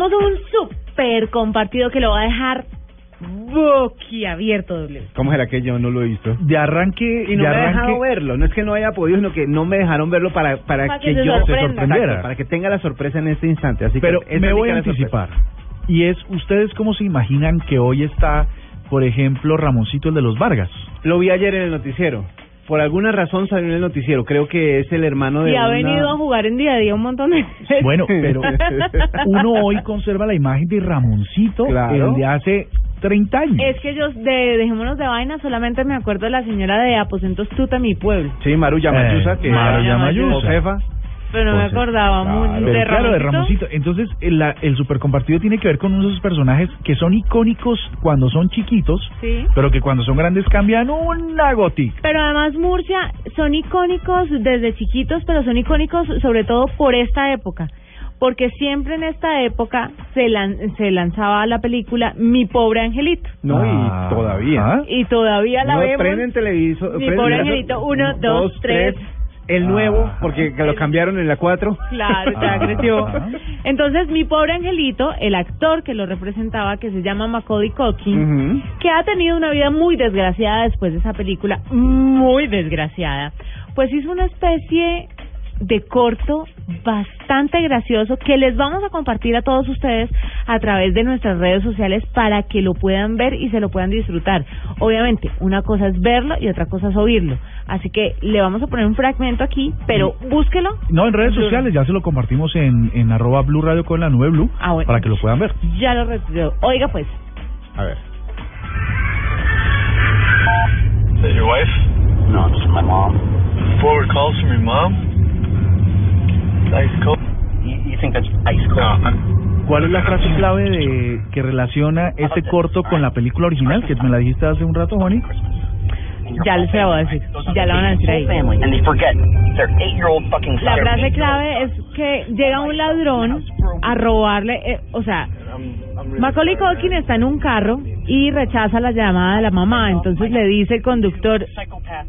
Speaker 3: Tenemos un súper compartido que lo va a dejar boquiabierto, doble.
Speaker 5: ¿Cómo será que yo no lo he visto?
Speaker 4: De arranque,
Speaker 5: Y no
Speaker 4: de
Speaker 5: me he dejado verlo, no es que no haya podido, sino que no me dejaron verlo para, para,
Speaker 3: Para
Speaker 5: que,
Speaker 3: que se
Speaker 5: yo
Speaker 3: sorprenda.
Speaker 5: Exacto, para que tenga la sorpresa en este instante. Así
Speaker 4: pero
Speaker 5: que
Speaker 4: me voy a anticipar. Y es, ¿ustedes cómo se imaginan que hoy está, por ejemplo, Ramoncito, el de los Vargas?
Speaker 5: Lo vi ayer en el noticiero. Por alguna razón salió en el noticiero. Creo que es el hermano de
Speaker 3: Y ha
Speaker 5: una-
Speaker 3: venido a jugar en día a día un montón de veces.
Speaker 4: Bueno, pero [LAUGHS] uno hoy conserva la imagen de Ramoncito,
Speaker 5: Claro.
Speaker 4: el de hace 30 años.
Speaker 3: Es que yo, de Dejémonos de Vaina, solamente me acuerdo de la señora de Aposentos Tuta, mi pueblo.
Speaker 5: Sí, Maru Yamayusa,
Speaker 4: Eh,
Speaker 5: que
Speaker 4: Maru Yamayusa.
Speaker 5: Josefa.
Speaker 3: Pero no me acordaba
Speaker 4: claro,
Speaker 3: muy de
Speaker 4: claro, de
Speaker 3: Ramoncito.
Speaker 4: Entonces, el, la- el supercompartido tiene que ver con unos personajes que son icónicos cuando son chiquitos,
Speaker 3: Sí.
Speaker 4: pero que cuando son grandes cambian una gotica.
Speaker 3: Pero además Murcia son icónicos desde chiquitos, pero son icónicos sobre todo por esta época. Porque siempre en esta época se, lan- se lanzaba la película Mi pobre angelito.
Speaker 5: No,
Speaker 4: Ah,
Speaker 5: y todavía.
Speaker 4: ah.
Speaker 3: Y todavía la
Speaker 5: No
Speaker 3: vemos.
Speaker 5: prenden televisor.
Speaker 3: Mi
Speaker 5: prenden
Speaker 3: pobre angelito, uno, dos, tres.
Speaker 5: El nuevo,
Speaker 4: Ah.
Speaker 5: porque que lo cambiaron en la 4.
Speaker 3: Claro, ya
Speaker 4: Ah.
Speaker 3: creció. Entonces, mi pobre angelito, el actor que lo representaba, que se llama Macaulay Culkin, que ha tenido una vida muy desgraciada después de esa película, muy desgraciada, pues hizo una especie de corto bastante gracioso que les vamos a compartir a todos ustedes a través de nuestras redes sociales para que lo puedan ver y se lo puedan disfrutar. Obviamente, una cosa es verlo y otra cosa es oírlo. Así que le vamos a poner un fragmento aquí, pero búsquelo.
Speaker 4: No, en redes
Speaker 3: Blue.
Speaker 4: sociales ya se lo compartimos en, en arroba Blue Radio con la nube Blue
Speaker 3: Ah, bueno.
Speaker 4: para que lo puedan ver.
Speaker 3: Ya lo retiró. Oiga, pues.
Speaker 5: A ver.
Speaker 7: Is that your wife?
Speaker 8: No, it's my mom.
Speaker 7: Forward calls from your mom? Nice call.
Speaker 8: You, think that's ice cold?
Speaker 4: ¿Cuál es la frase clave de que relaciona este corto con la película original que me la dijiste hace un rato, Juani?
Speaker 3: Ya les la voy a decir. Ya la van a decir ahí.
Speaker 8: Family, and they forget their eight-year-old fucking
Speaker 3: La
Speaker 8: son.
Speaker 3: frase clave es que llega un ladrón a robarle, eh, o sea, Macaulay Culkin está en un carro y rechaza la llamada de la mamá, entonces le dice el conductor,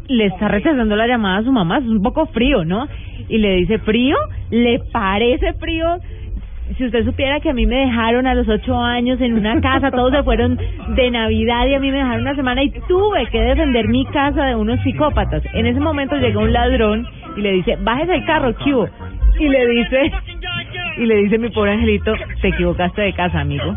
Speaker 3: le está rechazando la llamada a su mamá, es un poco frío, ¿no? Y le dice, ¿frío? ¿Le parece frío? Si usted supiera que a mí me dejaron a los ocho años en una casa, todos se fueron de Navidad y a mí me dejaron una semana y tuve que defender mi casa de unos psicópatas. En ese momento llega un ladrón y le dice, bájese del carro, ¿qué hubo?". Y le dice, y le dice mi pobre angelito, te equivocaste de casa, amigo.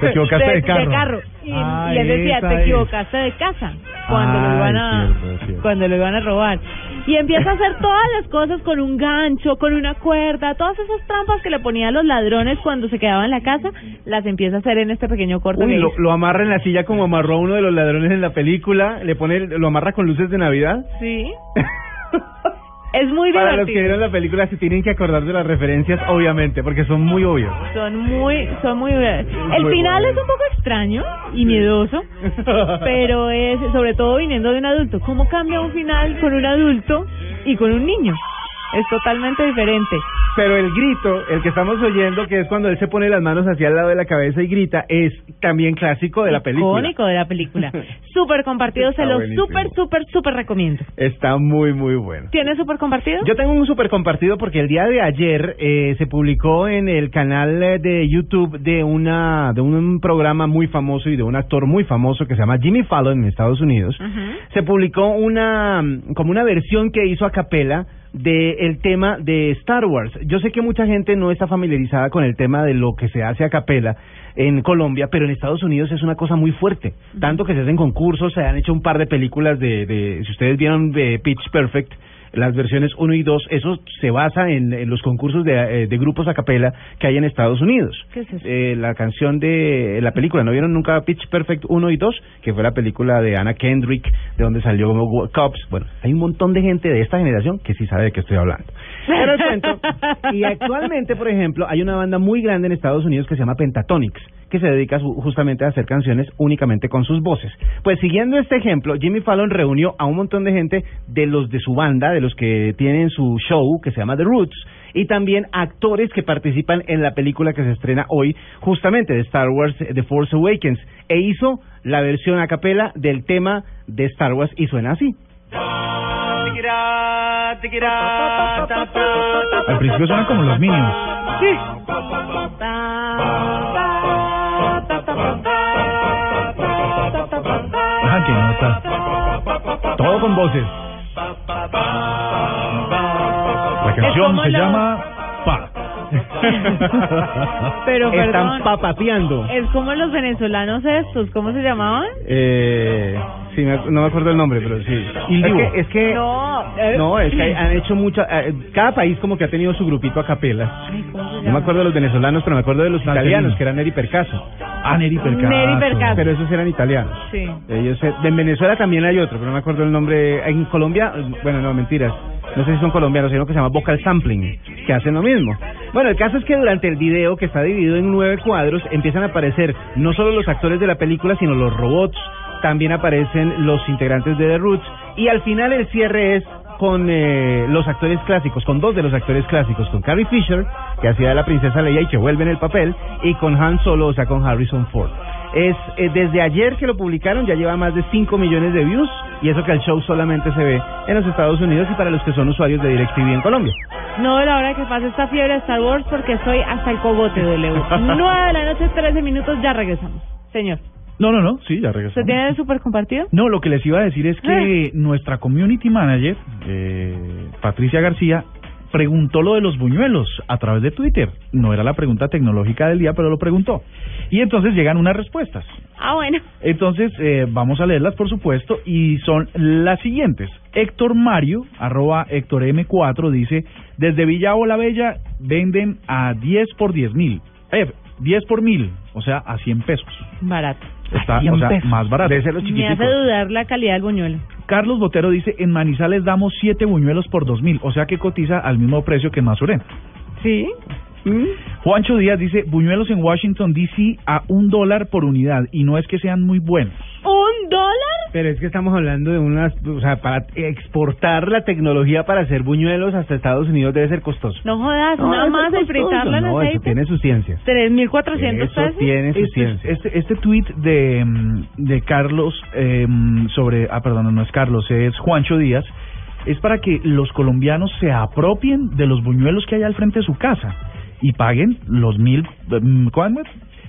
Speaker 4: Te equivocaste de carro.
Speaker 3: Y,
Speaker 4: Ah,
Speaker 3: y él decía, te equivocaste de casa cuando lo iban a
Speaker 4: cierto, cierto.
Speaker 3: cuando lo iban a robar. Y empieza a hacer todas las cosas con un gancho, con una cuerda, todas esas trampas que le ponían los ladrones cuando se quedaban en la casa, las empieza a hacer en este pequeño corto.
Speaker 5: Uy,
Speaker 3: que
Speaker 5: lo, amarra en la silla como amarró a uno de los ladrones en la película. Le pone, lo amarra con luces de Navidad.
Speaker 3: Sí. [LAUGHS] Es muy
Speaker 5: Para los que
Speaker 3: divertido.
Speaker 5: vieron la película se tienen que acordar de las referencias, obviamente, porque son muy obvios.
Speaker 3: Son muy, son muy... El
Speaker 5: Muy
Speaker 3: final
Speaker 5: bueno.
Speaker 3: es un poco extraño y miedoso, [LAUGHS] pero es sobre todo viniendo de un adulto. ¿Cómo cambia un final con un adulto y con un niño? Es totalmente diferente.
Speaker 5: Pero el grito, el que estamos oyendo, que es cuando él se pone las manos hacia el lado de la cabeza y grita, es también clásico de la película.
Speaker 3: Icónico de la película. [LAUGHS] súper compartido, se lo
Speaker 5: buenísimo.
Speaker 3: súper, súper, súper recomiendo.
Speaker 5: Está muy, muy bueno.
Speaker 3: ¿Tienes súper compartido?
Speaker 5: Yo tengo un super compartido porque el día de ayer eh, se publicó en el canal de YouTube de una de un programa muy famoso y de un actor muy famoso que se llama Jimmy Fallon en Estados Unidos. Se publicó una como una versión que hizo a capela del tema de Star Wars. Yo sé que mucha gente no está familiarizada con el tema de lo que se hace a capela en Colombia, pero en Estados Unidos es una cosa muy fuerte. Tanto que se hacen concursos, se han hecho un par de películas de, de si ustedes vieron de Pitch Perfect, las versiones 1 y 2, eso se basa en, en los concursos de, eh, de grupos a capela que hay en Estados Unidos.
Speaker 3: ¿Qué es eso?
Speaker 5: Eh, la canción de la película, ¿no vieron nunca Pitch Perfect 1 y 2? Que fue la película de Anna Kendrick, de donde salió Cops. Bueno, hay un montón de gente de esta generación que sí sabe de qué estoy hablando. Pero el cuento, [LAUGHS] y actualmente, por ejemplo, hay una banda muy grande en Estados Unidos que se llama Pentatonics, que se dedica su- justamente a hacer canciones únicamente con sus voces. Pues siguiendo este ejemplo, Jimmy Fallon reunió a un montón de gente de los de su banda, de los que tienen su show que se llama The Roots, y también actores que participan en la película que se estrena hoy, justamente de Star Wars The Force Awakens, e hizo la versión a capela del tema de Star Wars y suena así.
Speaker 4: Al principio suenan como los Minions. Ah, qué nota. Todo con voces. La canción se llama Pa. [LAUGHS]
Speaker 3: Pero
Speaker 5: Están
Speaker 3: perdón,
Speaker 5: papapeando.
Speaker 3: es como los venezolanos estos, ¿cómo se llamaban?
Speaker 5: Eh, sí, me- no me acuerdo el nombre, pero sí. Es que, es que
Speaker 3: No, eh,
Speaker 5: no, es que hay- han hecho mucha. eh, cada país como que ha tenido su grupito a capela.
Speaker 3: Ay, ¿cómo se
Speaker 5: No me acuerdo de los venezolanos, pero me acuerdo de los italianos, que eran Neri Percaso.
Speaker 4: Ah, Neri Percaso.
Speaker 3: Neri Percaso.
Speaker 5: Pero esos eran italianos.
Speaker 3: Sí.
Speaker 5: Ellos, eh, en Venezuela también hay otro, pero no me acuerdo el nombre. En Colombia, eh, bueno, no, mentiras. No sé si son colombianos, sino que se llama vocal sampling, que hacen lo mismo. Bueno, el caso es que durante el video, que está dividido en nueve cuadros, empiezan a aparecer no solo los actores de la película, sino los robots. También aparecen los integrantes de The Roots. Y al final el cierre es con eh, los actores clásicos, con dos de los actores clásicos, con Carrie Fisher, que hacía de la princesa Leia y que vuelve en el papel, y con Han Solo, o sea, con Harrison Ford. Es eh, desde ayer que lo publicaron, ya lleva más de 5 millones de views, y eso que el show solamente se ve en los Estados Unidos y para los que son usuarios de DirecTV en Colombia.
Speaker 3: No de la hora que pase esta fiebre de Star Wars porque estoy hasta el cogote, W. [LAUGHS] 9 de la noche, 13 minutos, ya regresamos. Señor,
Speaker 4: No, no, no, sí, ya
Speaker 3: ¿usted
Speaker 4: regresamos.
Speaker 3: tiene el súper compartido?
Speaker 4: No, lo que les iba a decir es que nuestra community manager, eh, Patricia García, preguntó lo de los buñuelos a través de Twitter. No era la pregunta tecnológica del día, pero lo preguntó. Y entonces llegan unas respuestas.
Speaker 3: Ah, bueno.
Speaker 4: Entonces, eh, vamos a leerlas, por supuesto, y son las siguientes. Héctor Mario, arroba Héctor M4, dice, desde Villavo la Bella venden a 10 por 10 mil. Eh, 10 por mil, o sea, a 100 pesos.
Speaker 3: Barato.
Speaker 4: Está,
Speaker 5: 100
Speaker 4: o sea, más barato.
Speaker 5: Debe ser los
Speaker 3: Me hace dudar la calidad del buñuelo.
Speaker 4: Carlos Botero dice, en Manizales damos 7 buñuelos por 2 mil, o sea que cotiza al mismo precio que en Mazurén.
Speaker 3: ¿Sí?
Speaker 4: Juancho Díaz dice, buñuelos en Washington, D.C. a un dólar por unidad, y no es que sean muy buenos.
Speaker 3: ¿Un dólar?
Speaker 5: Pero es que estamos hablando de unas, o sea, para exportar la tecnología para hacer buñuelos hasta Estados Unidos debe ser costoso.
Speaker 3: No jodas, nada
Speaker 5: eso
Speaker 3: más
Speaker 5: costoso.
Speaker 3: fritarla en
Speaker 5: No, eso
Speaker 3: aceite.
Speaker 5: tiene su ciencia.
Speaker 3: 3.400
Speaker 5: Eso
Speaker 3: pesos.
Speaker 5: tiene su
Speaker 4: Este,
Speaker 5: ciencia.
Speaker 4: este, este tweet de, mm, de Carlos eh, sobre, ah, perdón, no es Carlos, es Juancho Díaz, es para que los colombianos se apropien de los buñuelos que hay al frente de su casa y paguen los mil, mm, ¿cuánto?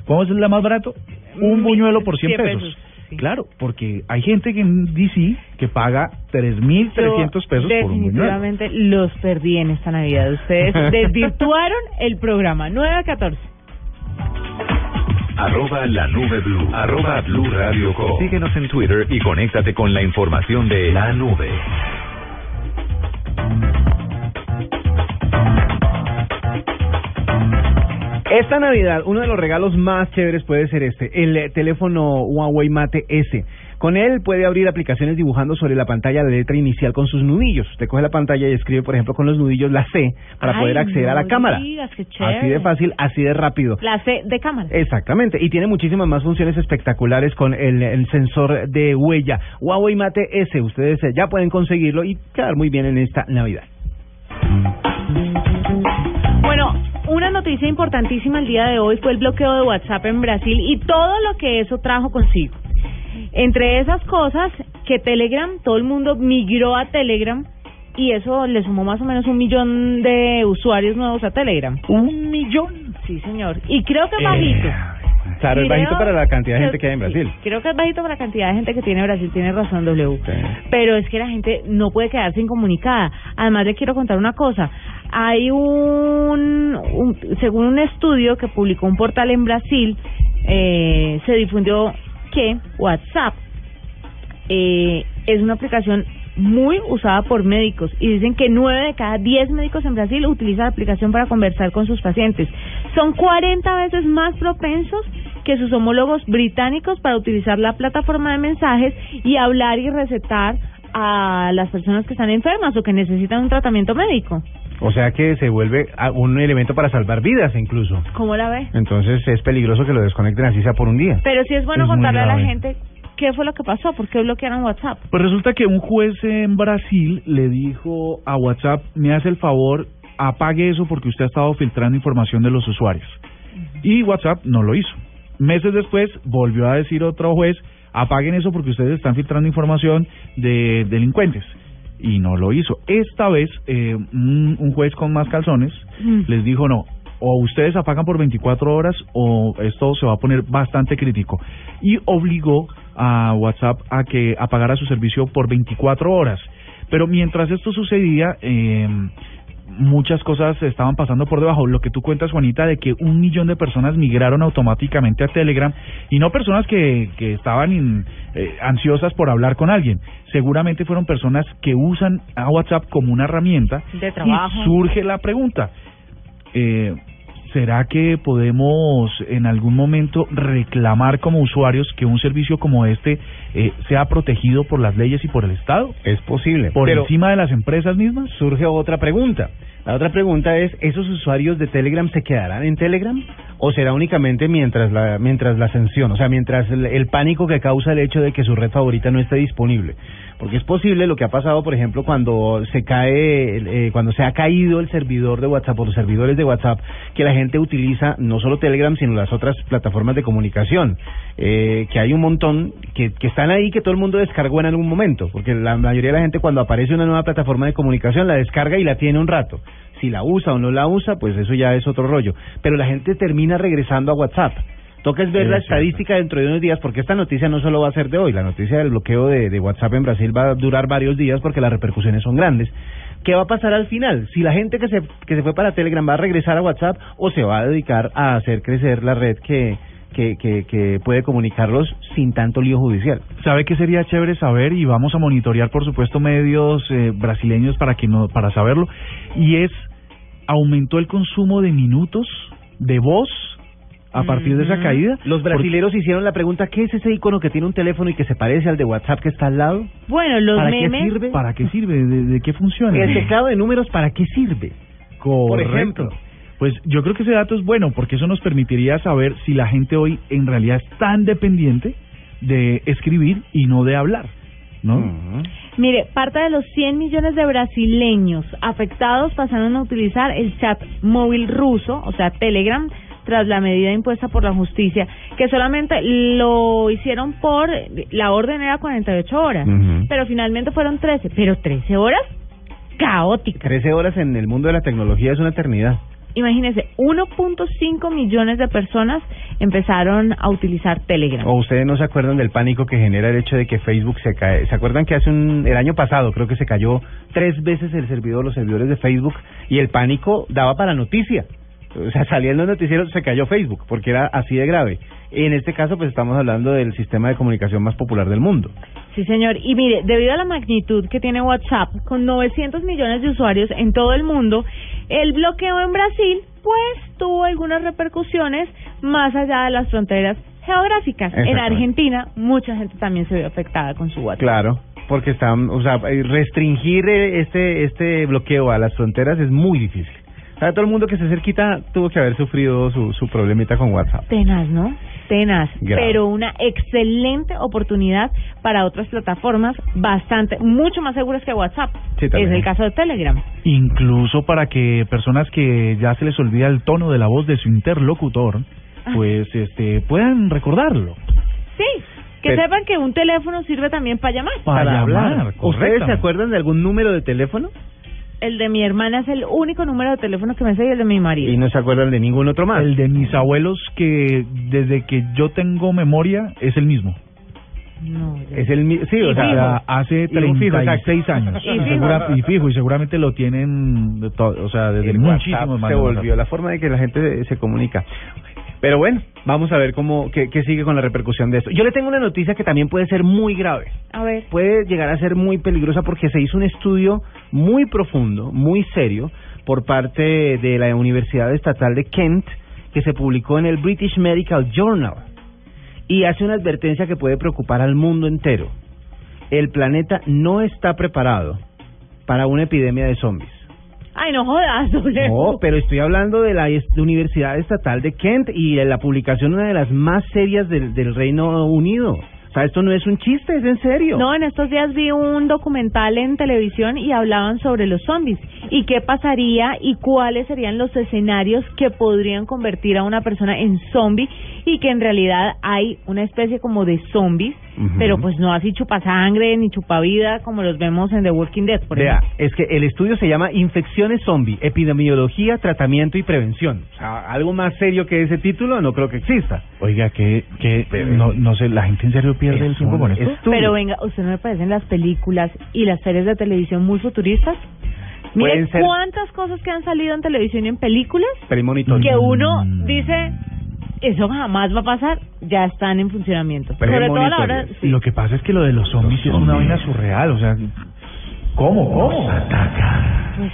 Speaker 4: ¿Cómo es la más barato? Un buñuelo por 100
Speaker 3: 100
Speaker 4: pesos.
Speaker 3: sí.
Speaker 4: Claro, porque hay gente que en DC que paga 3.300 pesos por un buñuelo.
Speaker 3: Definitivamente los perdí en esta Navidad. Ustedes [LAUGHS] desvirtuaron el programa. 9 a 14.
Speaker 2: Arroba la nube blue. Arroba blue radio com. Síguenos en Twitter y conéctate con la información de la nube.
Speaker 5: Esta Navidad, uno de los regalos más chéveres puede ser este, el teléfono Huawei Mate S. Con él puede abrir aplicaciones dibujando sobre la pantalla la letra inicial con sus nudillos. Usted coge la pantalla y escribe, por ejemplo, con los nudillos la C para
Speaker 3: Ay,
Speaker 5: poder acceder a la cámara.
Speaker 3: digas, qué
Speaker 5: Así de fácil, así de rápido.
Speaker 3: La C de cámara.
Speaker 5: Exactamente, y tiene muchísimas más funciones espectaculares con el, el sensor de huella. Huawei Mate S, ustedes eh, ya pueden conseguirlo y quedar muy bien en esta Navidad.
Speaker 3: Noticia importantísima el día de hoy fue el bloqueo de WhatsApp en Brasil y todo lo que eso trajo consigo. Entre esas cosas, que Telegram, todo el mundo migró a Telegram y eso le sumó más o menos un millón de usuarios nuevos a Telegram.
Speaker 4: ¿Un millón?
Speaker 3: Sí, señor. Y creo que es bajito.
Speaker 5: Claro, es bajito para la cantidad de gente que hay en
Speaker 3: sí,
Speaker 5: Brasil.
Speaker 3: creo que es bajito para la cantidad de gente que tiene Brasil, tiene razón W. Pero es que la gente no puede quedarse incomunicada. Además, le quiero contar una cosa. Hay un, según un estudio que publicó un portal en Brasil, eh, se difundió que WhatsApp eh, es una aplicación muy usada por médicos y dicen que 9 de cada 10 médicos en Brasil utilizan la aplicación para conversar con sus pacientes. Son 40 veces más propensos que sus homólogos británicos para utilizar la plataforma de mensajes y hablar y recetar a las personas que están enfermas o que necesitan un tratamiento médico.
Speaker 5: O sea que se vuelve a- un elemento para salvar vidas incluso.
Speaker 3: ¿Cómo la ve?
Speaker 5: Entonces es peligroso que lo desconecten así sea por un día.
Speaker 3: Pero sí es bueno
Speaker 4: Es
Speaker 3: contarle a la gente qué fue lo que pasó, por qué bloquearon WhatsApp.
Speaker 4: Pues resulta que un juez en Brasil le dijo a WhatsApp, me hace el favor, apague eso porque usted ha estado filtrando información de los usuarios. Y WhatsApp no lo hizo. Meses después volvió a decir otro juez, apaguen eso porque ustedes están filtrando información de delincuentes. Y no lo hizo. Esta vez eh, un, un juez con más calzones
Speaker 3: Mm.
Speaker 4: les dijo no, o ustedes apagan por 24 horas o esto se va a poner bastante crítico. Y obligó a WhatsApp a que apagara su servicio por 24 horas. Pero mientras esto sucedía, eh, muchas cosas estaban pasando por debajo. Lo que tú cuentas, Juanita, de que un millón de personas migraron automáticamente a Telegram y no personas que, que estaban in- eh, ansiosas por hablar con alguien. Seguramente fueron personas que usan a WhatsApp como una herramienta.
Speaker 3: De trabajo.
Speaker 4: Y surge la pregunta. Eh, ¿Será que podemos en algún momento reclamar como usuarios que un servicio como este eh, sea protegido por las leyes y por el Estado?
Speaker 5: Es posible.
Speaker 4: ¿Por encima de las empresas mismas?
Speaker 5: surge otra pregunta. La otra pregunta es, ¿esos usuarios de Telegram se quedarán en Telegram? ¿O será únicamente mientras la, mientras la ascensión? O sea, mientras el, el pánico que causa el hecho de que su red favorita no esté disponible. Porque es posible lo que ha pasado, por ejemplo, cuando se cae, eh, cuando se ha caído el servidor de WhatsApp o los servidores de WhatsApp, que la gente utiliza no solo Telegram, sino las otras plataformas de comunicación. Eh, que hay un montón que, que están ahí que todo el mundo descargó en algún momento. Porque la mayoría de la gente cuando aparece una nueva plataforma de comunicación la descarga y la tiene un rato. Si la usa o no la usa, pues eso ya es otro rollo. Pero la gente termina regresando a WhatsApp. Toca es ver
Speaker 4: Sí,
Speaker 5: la
Speaker 4: cierto.
Speaker 5: estadística dentro de unos días, porque esta noticia no solo va a ser de hoy, la noticia del bloqueo de, de WhatsApp en Brasil va a durar varios días porque las repercusiones son grandes. ¿Qué va a pasar al final? Si la gente que se, que se fue para Telegram va a regresar a WhatsApp o se va a dedicar a hacer crecer la red que, que, que, que puede comunicarlos sin tanto lío judicial.
Speaker 4: ¿Sabe qué sería chévere saber? Y vamos a monitorear, por supuesto, medios eh, brasileños para que no, para saberlo. Y es aumentó el consumo de minutos de voz a partir de esa caída.
Speaker 5: Los brasileros hicieron la pregunta, ¿qué es ese icono que tiene un teléfono y que se parece al de WhatsApp que está al lado?
Speaker 3: Bueno, los
Speaker 5: ¿Para qué
Speaker 3: memes...
Speaker 5: sirve?
Speaker 4: ¿Para qué sirve? ¿De, de qué funciona?
Speaker 5: El teclado de números, ¿para qué sirve? Por
Speaker 4: Correcto.
Speaker 5: ejemplo.
Speaker 4: Pues yo creo que ese dato es bueno porque eso nos permitiría saber si la gente hoy en realidad es tan dependiente de escribir y no de hablar, ¿no?
Speaker 3: Mire, parte de los 100 millones de brasileños afectados pasaron a utilizar el chat móvil ruso, o sea, Telegram, tras la medida impuesta por la justicia, que solamente lo hicieron por la orden era 48 horas,
Speaker 5: Ujú.
Speaker 3: pero finalmente fueron 13, pero 13 horas caóticas.
Speaker 5: 13 horas en el mundo de la tecnología es una eternidad.
Speaker 3: Imagínense, 1.5 millones de personas empezaron a utilizar Telegram.
Speaker 5: O ustedes no se acuerdan del pánico que genera el hecho de que Facebook se cae. ¿Se acuerdan que hace un el año pasado creo que se cayó tres veces el servidor, los servidores de Facebook y el pánico daba para noticia? O sea, salía en los noticieros, se cayó Facebook, porque era así de grave. En este caso, pues estamos hablando del sistema de comunicación más popular del mundo.
Speaker 3: Sí, señor. Y mire, debido a la magnitud que tiene WhatsApp, con 900 millones de usuarios en todo el mundo, el bloqueo en Brasil, pues tuvo algunas repercusiones más allá de las fronteras geográficas. En. Argentina, mucha gente también se vio afectada con su WhatsApp.
Speaker 5: Claro, porque están, o sea, restringir eh, este este bloqueo a las fronteras es muy difícil. Sea, todo el mundo que se cerquita tuvo que haber sufrido su, su problemita con WhatsApp.
Speaker 3: Tenaz, ¿no? tenaz,
Speaker 5: Grave.
Speaker 3: pero una excelente oportunidad para otras plataformas bastante, mucho más seguras que WhatsApp.
Speaker 5: Sí,
Speaker 3: es el caso de Telegram.
Speaker 4: Incluso para que personas que ya se les olvida el tono de la voz de su interlocutor,
Speaker 3: Ah.
Speaker 4: pues este puedan recordarlo.
Speaker 3: Sí, que
Speaker 5: Pero-
Speaker 3: sepan que un teléfono sirve también para llamar.
Speaker 4: Para hablar,
Speaker 5: ¿Ustedes se acuerdan de algún número de teléfono?
Speaker 3: El de mi hermana es el único número de teléfono que me sé y el de mi marido.
Speaker 5: Y no se acuerdan de ningún otro más.
Speaker 4: El de mis abuelos que desde que yo tengo memoria es el mismo.
Speaker 3: No, yo-
Speaker 5: Es el mi- sí,
Speaker 3: Y
Speaker 5: o sea,
Speaker 4: hace
Speaker 5: Y un fijo,
Speaker 4: 36 años.
Speaker 3: Y
Speaker 4: Y,
Speaker 3: fijo.
Speaker 4: segura- y fijo, y seguramente lo tienen, de o sea, desde
Speaker 5: el
Speaker 4: muchísimo más.
Speaker 5: se volvió la forma de que la gente se comunica. Pero bueno, vamos a ver cómo qué, qué sigue con la repercusión de esto. Yo le tengo una noticia que también puede ser muy grave.
Speaker 3: A ver.
Speaker 5: Puede llegar a ser muy peligrosa porque se hizo un estudio muy profundo, muy serio, por parte de la Universidad Estatal de Kent, que se publicó en el British Medical Journal. Y hace una advertencia que puede preocupar al mundo entero. El planeta no está preparado para una epidemia de zombies.
Speaker 3: Ay, no jodas, [LAUGHS] doble.
Speaker 5: No, pero estoy hablando de la Universidad Estatal de Kent y de la publicación una de las más serias del, del Reino Unido. O sea, esto no es un chiste, es en serio.
Speaker 3: No, en estos días vi un documental en televisión y hablaban sobre los zombies y qué pasaría y cuáles serían los escenarios que podrían convertir a una persona en zombie y que en realidad hay una especie como de zombies, Pero pues no así chupasangre ni chupavida como los vemos en The Walking Dead, por
Speaker 5: Vea,
Speaker 3: ejemplo.
Speaker 5: es que el estudio se llama Infecciones Zombie, Epidemiología, Tratamiento y Prevención. O sea, algo más serio que ese título no creo que exista.
Speaker 4: Oiga, que, que no, no sé, la gente en serio pierde el tiempo con esto.
Speaker 5: estudio.
Speaker 3: Pero venga, ¿usted no me parecen las películas y las series de televisión muy futuristas? Mire
Speaker 5: Pueden ser-
Speaker 3: cuántas cosas que han salido en televisión y en películas que uno
Speaker 4: Mm.
Speaker 3: dice eso jamás va a pasar, ya están en funcionamiento. Sobre todo a la hora, sí.
Speaker 4: Lo que pasa es que lo de los zombies es una vaina surreal, o sea, ¿cómo? ¿Cómo?
Speaker 3: pues,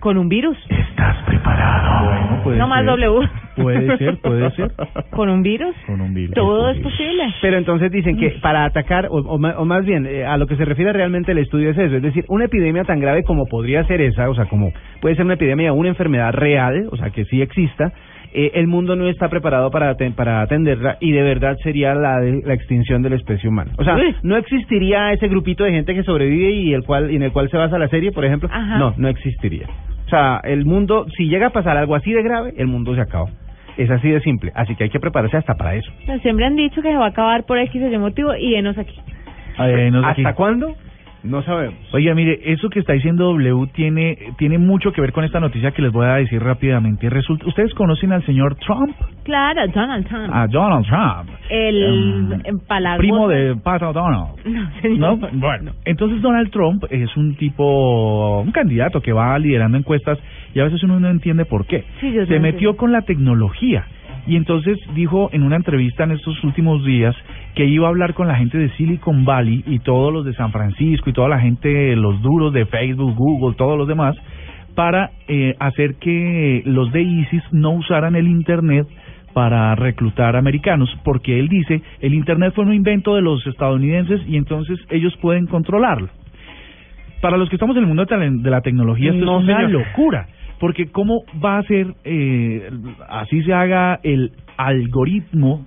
Speaker 3: con un virus,
Speaker 4: ¿Estás preparado? Bueno, puede
Speaker 3: no más
Speaker 4: ser.
Speaker 3: W.
Speaker 4: Puede ser, puede ser.
Speaker 3: Con un virus,
Speaker 4: Con un virus.
Speaker 3: todo es posible.
Speaker 5: Pero entonces dicen que para atacar, o, o o más bien, eh, a lo que se refiere realmente el estudio es eso, es decir, una epidemia tan grave como podría ser esa, o sea, como puede ser una epidemia o una enfermedad real, o sea, que sí exista, eh, el mundo no está preparado para, para atenderla y de verdad sería la, de- la extinción de la especie humana. O sea, no existiría ese grupito de gente que sobrevive y el cual y en el cual se basa la serie, por ejemplo,
Speaker 3: Ajá.
Speaker 5: no, no existiría. O sea, el mundo, si llega a pasar algo así de grave, el mundo se acaba. Es así de simple, así que hay que prepararse hasta para eso.
Speaker 3: Siempre han dicho que se va a acabar por X o Y motivo y enos aquí.
Speaker 4: No sé
Speaker 5: ¿Hasta
Speaker 4: qué.
Speaker 5: cuándo? No sabemos.
Speaker 4: Oiga, mire, eso que está diciendo W tiene, tiene mucho que ver con esta noticia que les voy a decir rápidamente. Resulta, ¿Ustedes conocen al señor Trump?
Speaker 3: Claro, Donald Trump.
Speaker 4: A Donald Trump.
Speaker 3: el
Speaker 4: Um. Primo de Pato Donald. [LAUGHS]
Speaker 3: No, señor.
Speaker 4: ¿No? Bueno, entonces Donald Trump es un tipo, un candidato que va liderando encuestas y a veces uno no entiende por qué.
Speaker 3: Sí, yo
Speaker 4: Se metió
Speaker 3: entiendo.
Speaker 4: con la tecnología y entonces dijo en una entrevista en estos últimos días que iba a hablar con la gente de Silicon Valley y todos los de San Francisco y toda la gente, los duros de Facebook, Google, todos los demás, para eh, hacer que los de ISIS no usaran el Internet para reclutar americanos, porque él dice, el Internet fue un invento de los estadounidenses y entonces ellos pueden controlarlo. Para los que estamos en el mundo de la- tecnología, esto
Speaker 5: No,
Speaker 4: es una
Speaker 5: señor.
Speaker 4: locura, porque cómo va a ser, eh, así se haga el algoritmo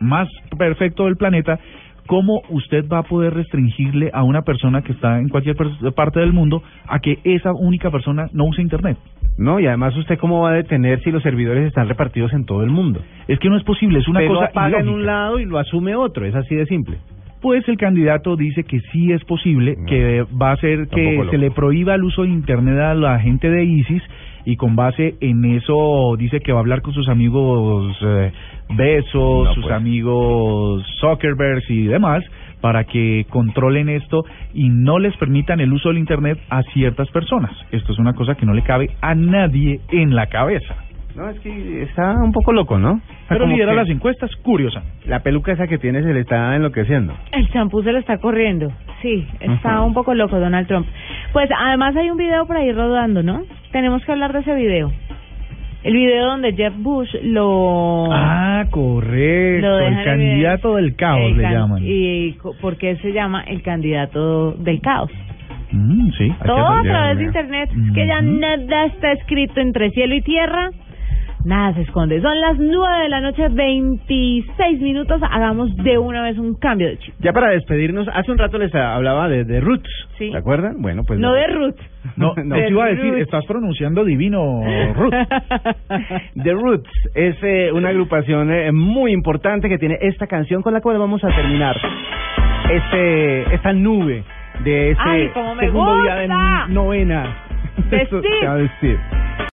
Speaker 4: más perfecto del planeta, cómo usted va a poder restringirle a una persona que está en cualquier parte del mundo a que esa única persona no use Internet.
Speaker 5: No, y además usted cómo va a detener si los servidores están repartidos en todo el mundo.
Speaker 4: Es que no es posible, es una
Speaker 5: lo
Speaker 4: cosa
Speaker 5: apaga en un lado y lo asume otro, es así de simple.
Speaker 4: Pues el candidato dice que sí es posible,
Speaker 5: No.
Speaker 4: que va a hacer que se le prohíba el uso de Internet a la gente de ISIS y con base en eso dice que va a hablar con sus amigos eh, Besos,
Speaker 5: No,
Speaker 4: sus
Speaker 5: pues.
Speaker 4: amigos Zuckerberg y demás para que controlen esto y no les permitan el uso del Internet a ciertas personas. Esto es una cosa que no le cabe a nadie en la cabeza.
Speaker 5: No, es que está un poco loco, ¿no? Sea,
Speaker 4: Pero
Speaker 5: como
Speaker 4: lidera
Speaker 5: que
Speaker 4: las encuestas, curiosa.
Speaker 5: La peluca esa que tiene se le está enloqueciendo.
Speaker 3: El champú se lo está corriendo. Sí, está un poco loco Donald Trump. Pues además hay un video por ahí rodando, ¿no? Tenemos que hablar de ese video. El video donde Jeff Bush lo...
Speaker 4: Ah, correcto.
Speaker 3: lo
Speaker 4: El candidato del caos
Speaker 3: el
Speaker 4: le
Speaker 3: can-
Speaker 4: llaman.
Speaker 3: ¿Y co- por qué se llama el candidato del caos?
Speaker 4: Mm, sí.
Speaker 3: Todo a través de internet. Es que ya nada está escrito entre cielo y tierra. Nada se esconde. Son las 9 de la noche, 26 minutos. Hagamos de una vez un cambio de chip.
Speaker 5: Ya para despedirnos, hace un rato les hablaba de, de Roots.
Speaker 3: Sí.
Speaker 5: ¿Se acuerdan? Bueno, pues.
Speaker 3: No de Ruth.
Speaker 4: No, [LAUGHS]
Speaker 5: No.
Speaker 4: eso iba a decir,
Speaker 3: Roots.
Speaker 4: estás pronunciando divino, Ruth. [LAUGHS]
Speaker 5: The Roots es eh, una agrupación eh, muy importante que tiene esta canción con la cual vamos a terminar este esta nube de este
Speaker 3: Ay,
Speaker 5: segundo día de
Speaker 3: gusta.
Speaker 5: novena.
Speaker 3: De [LAUGHS]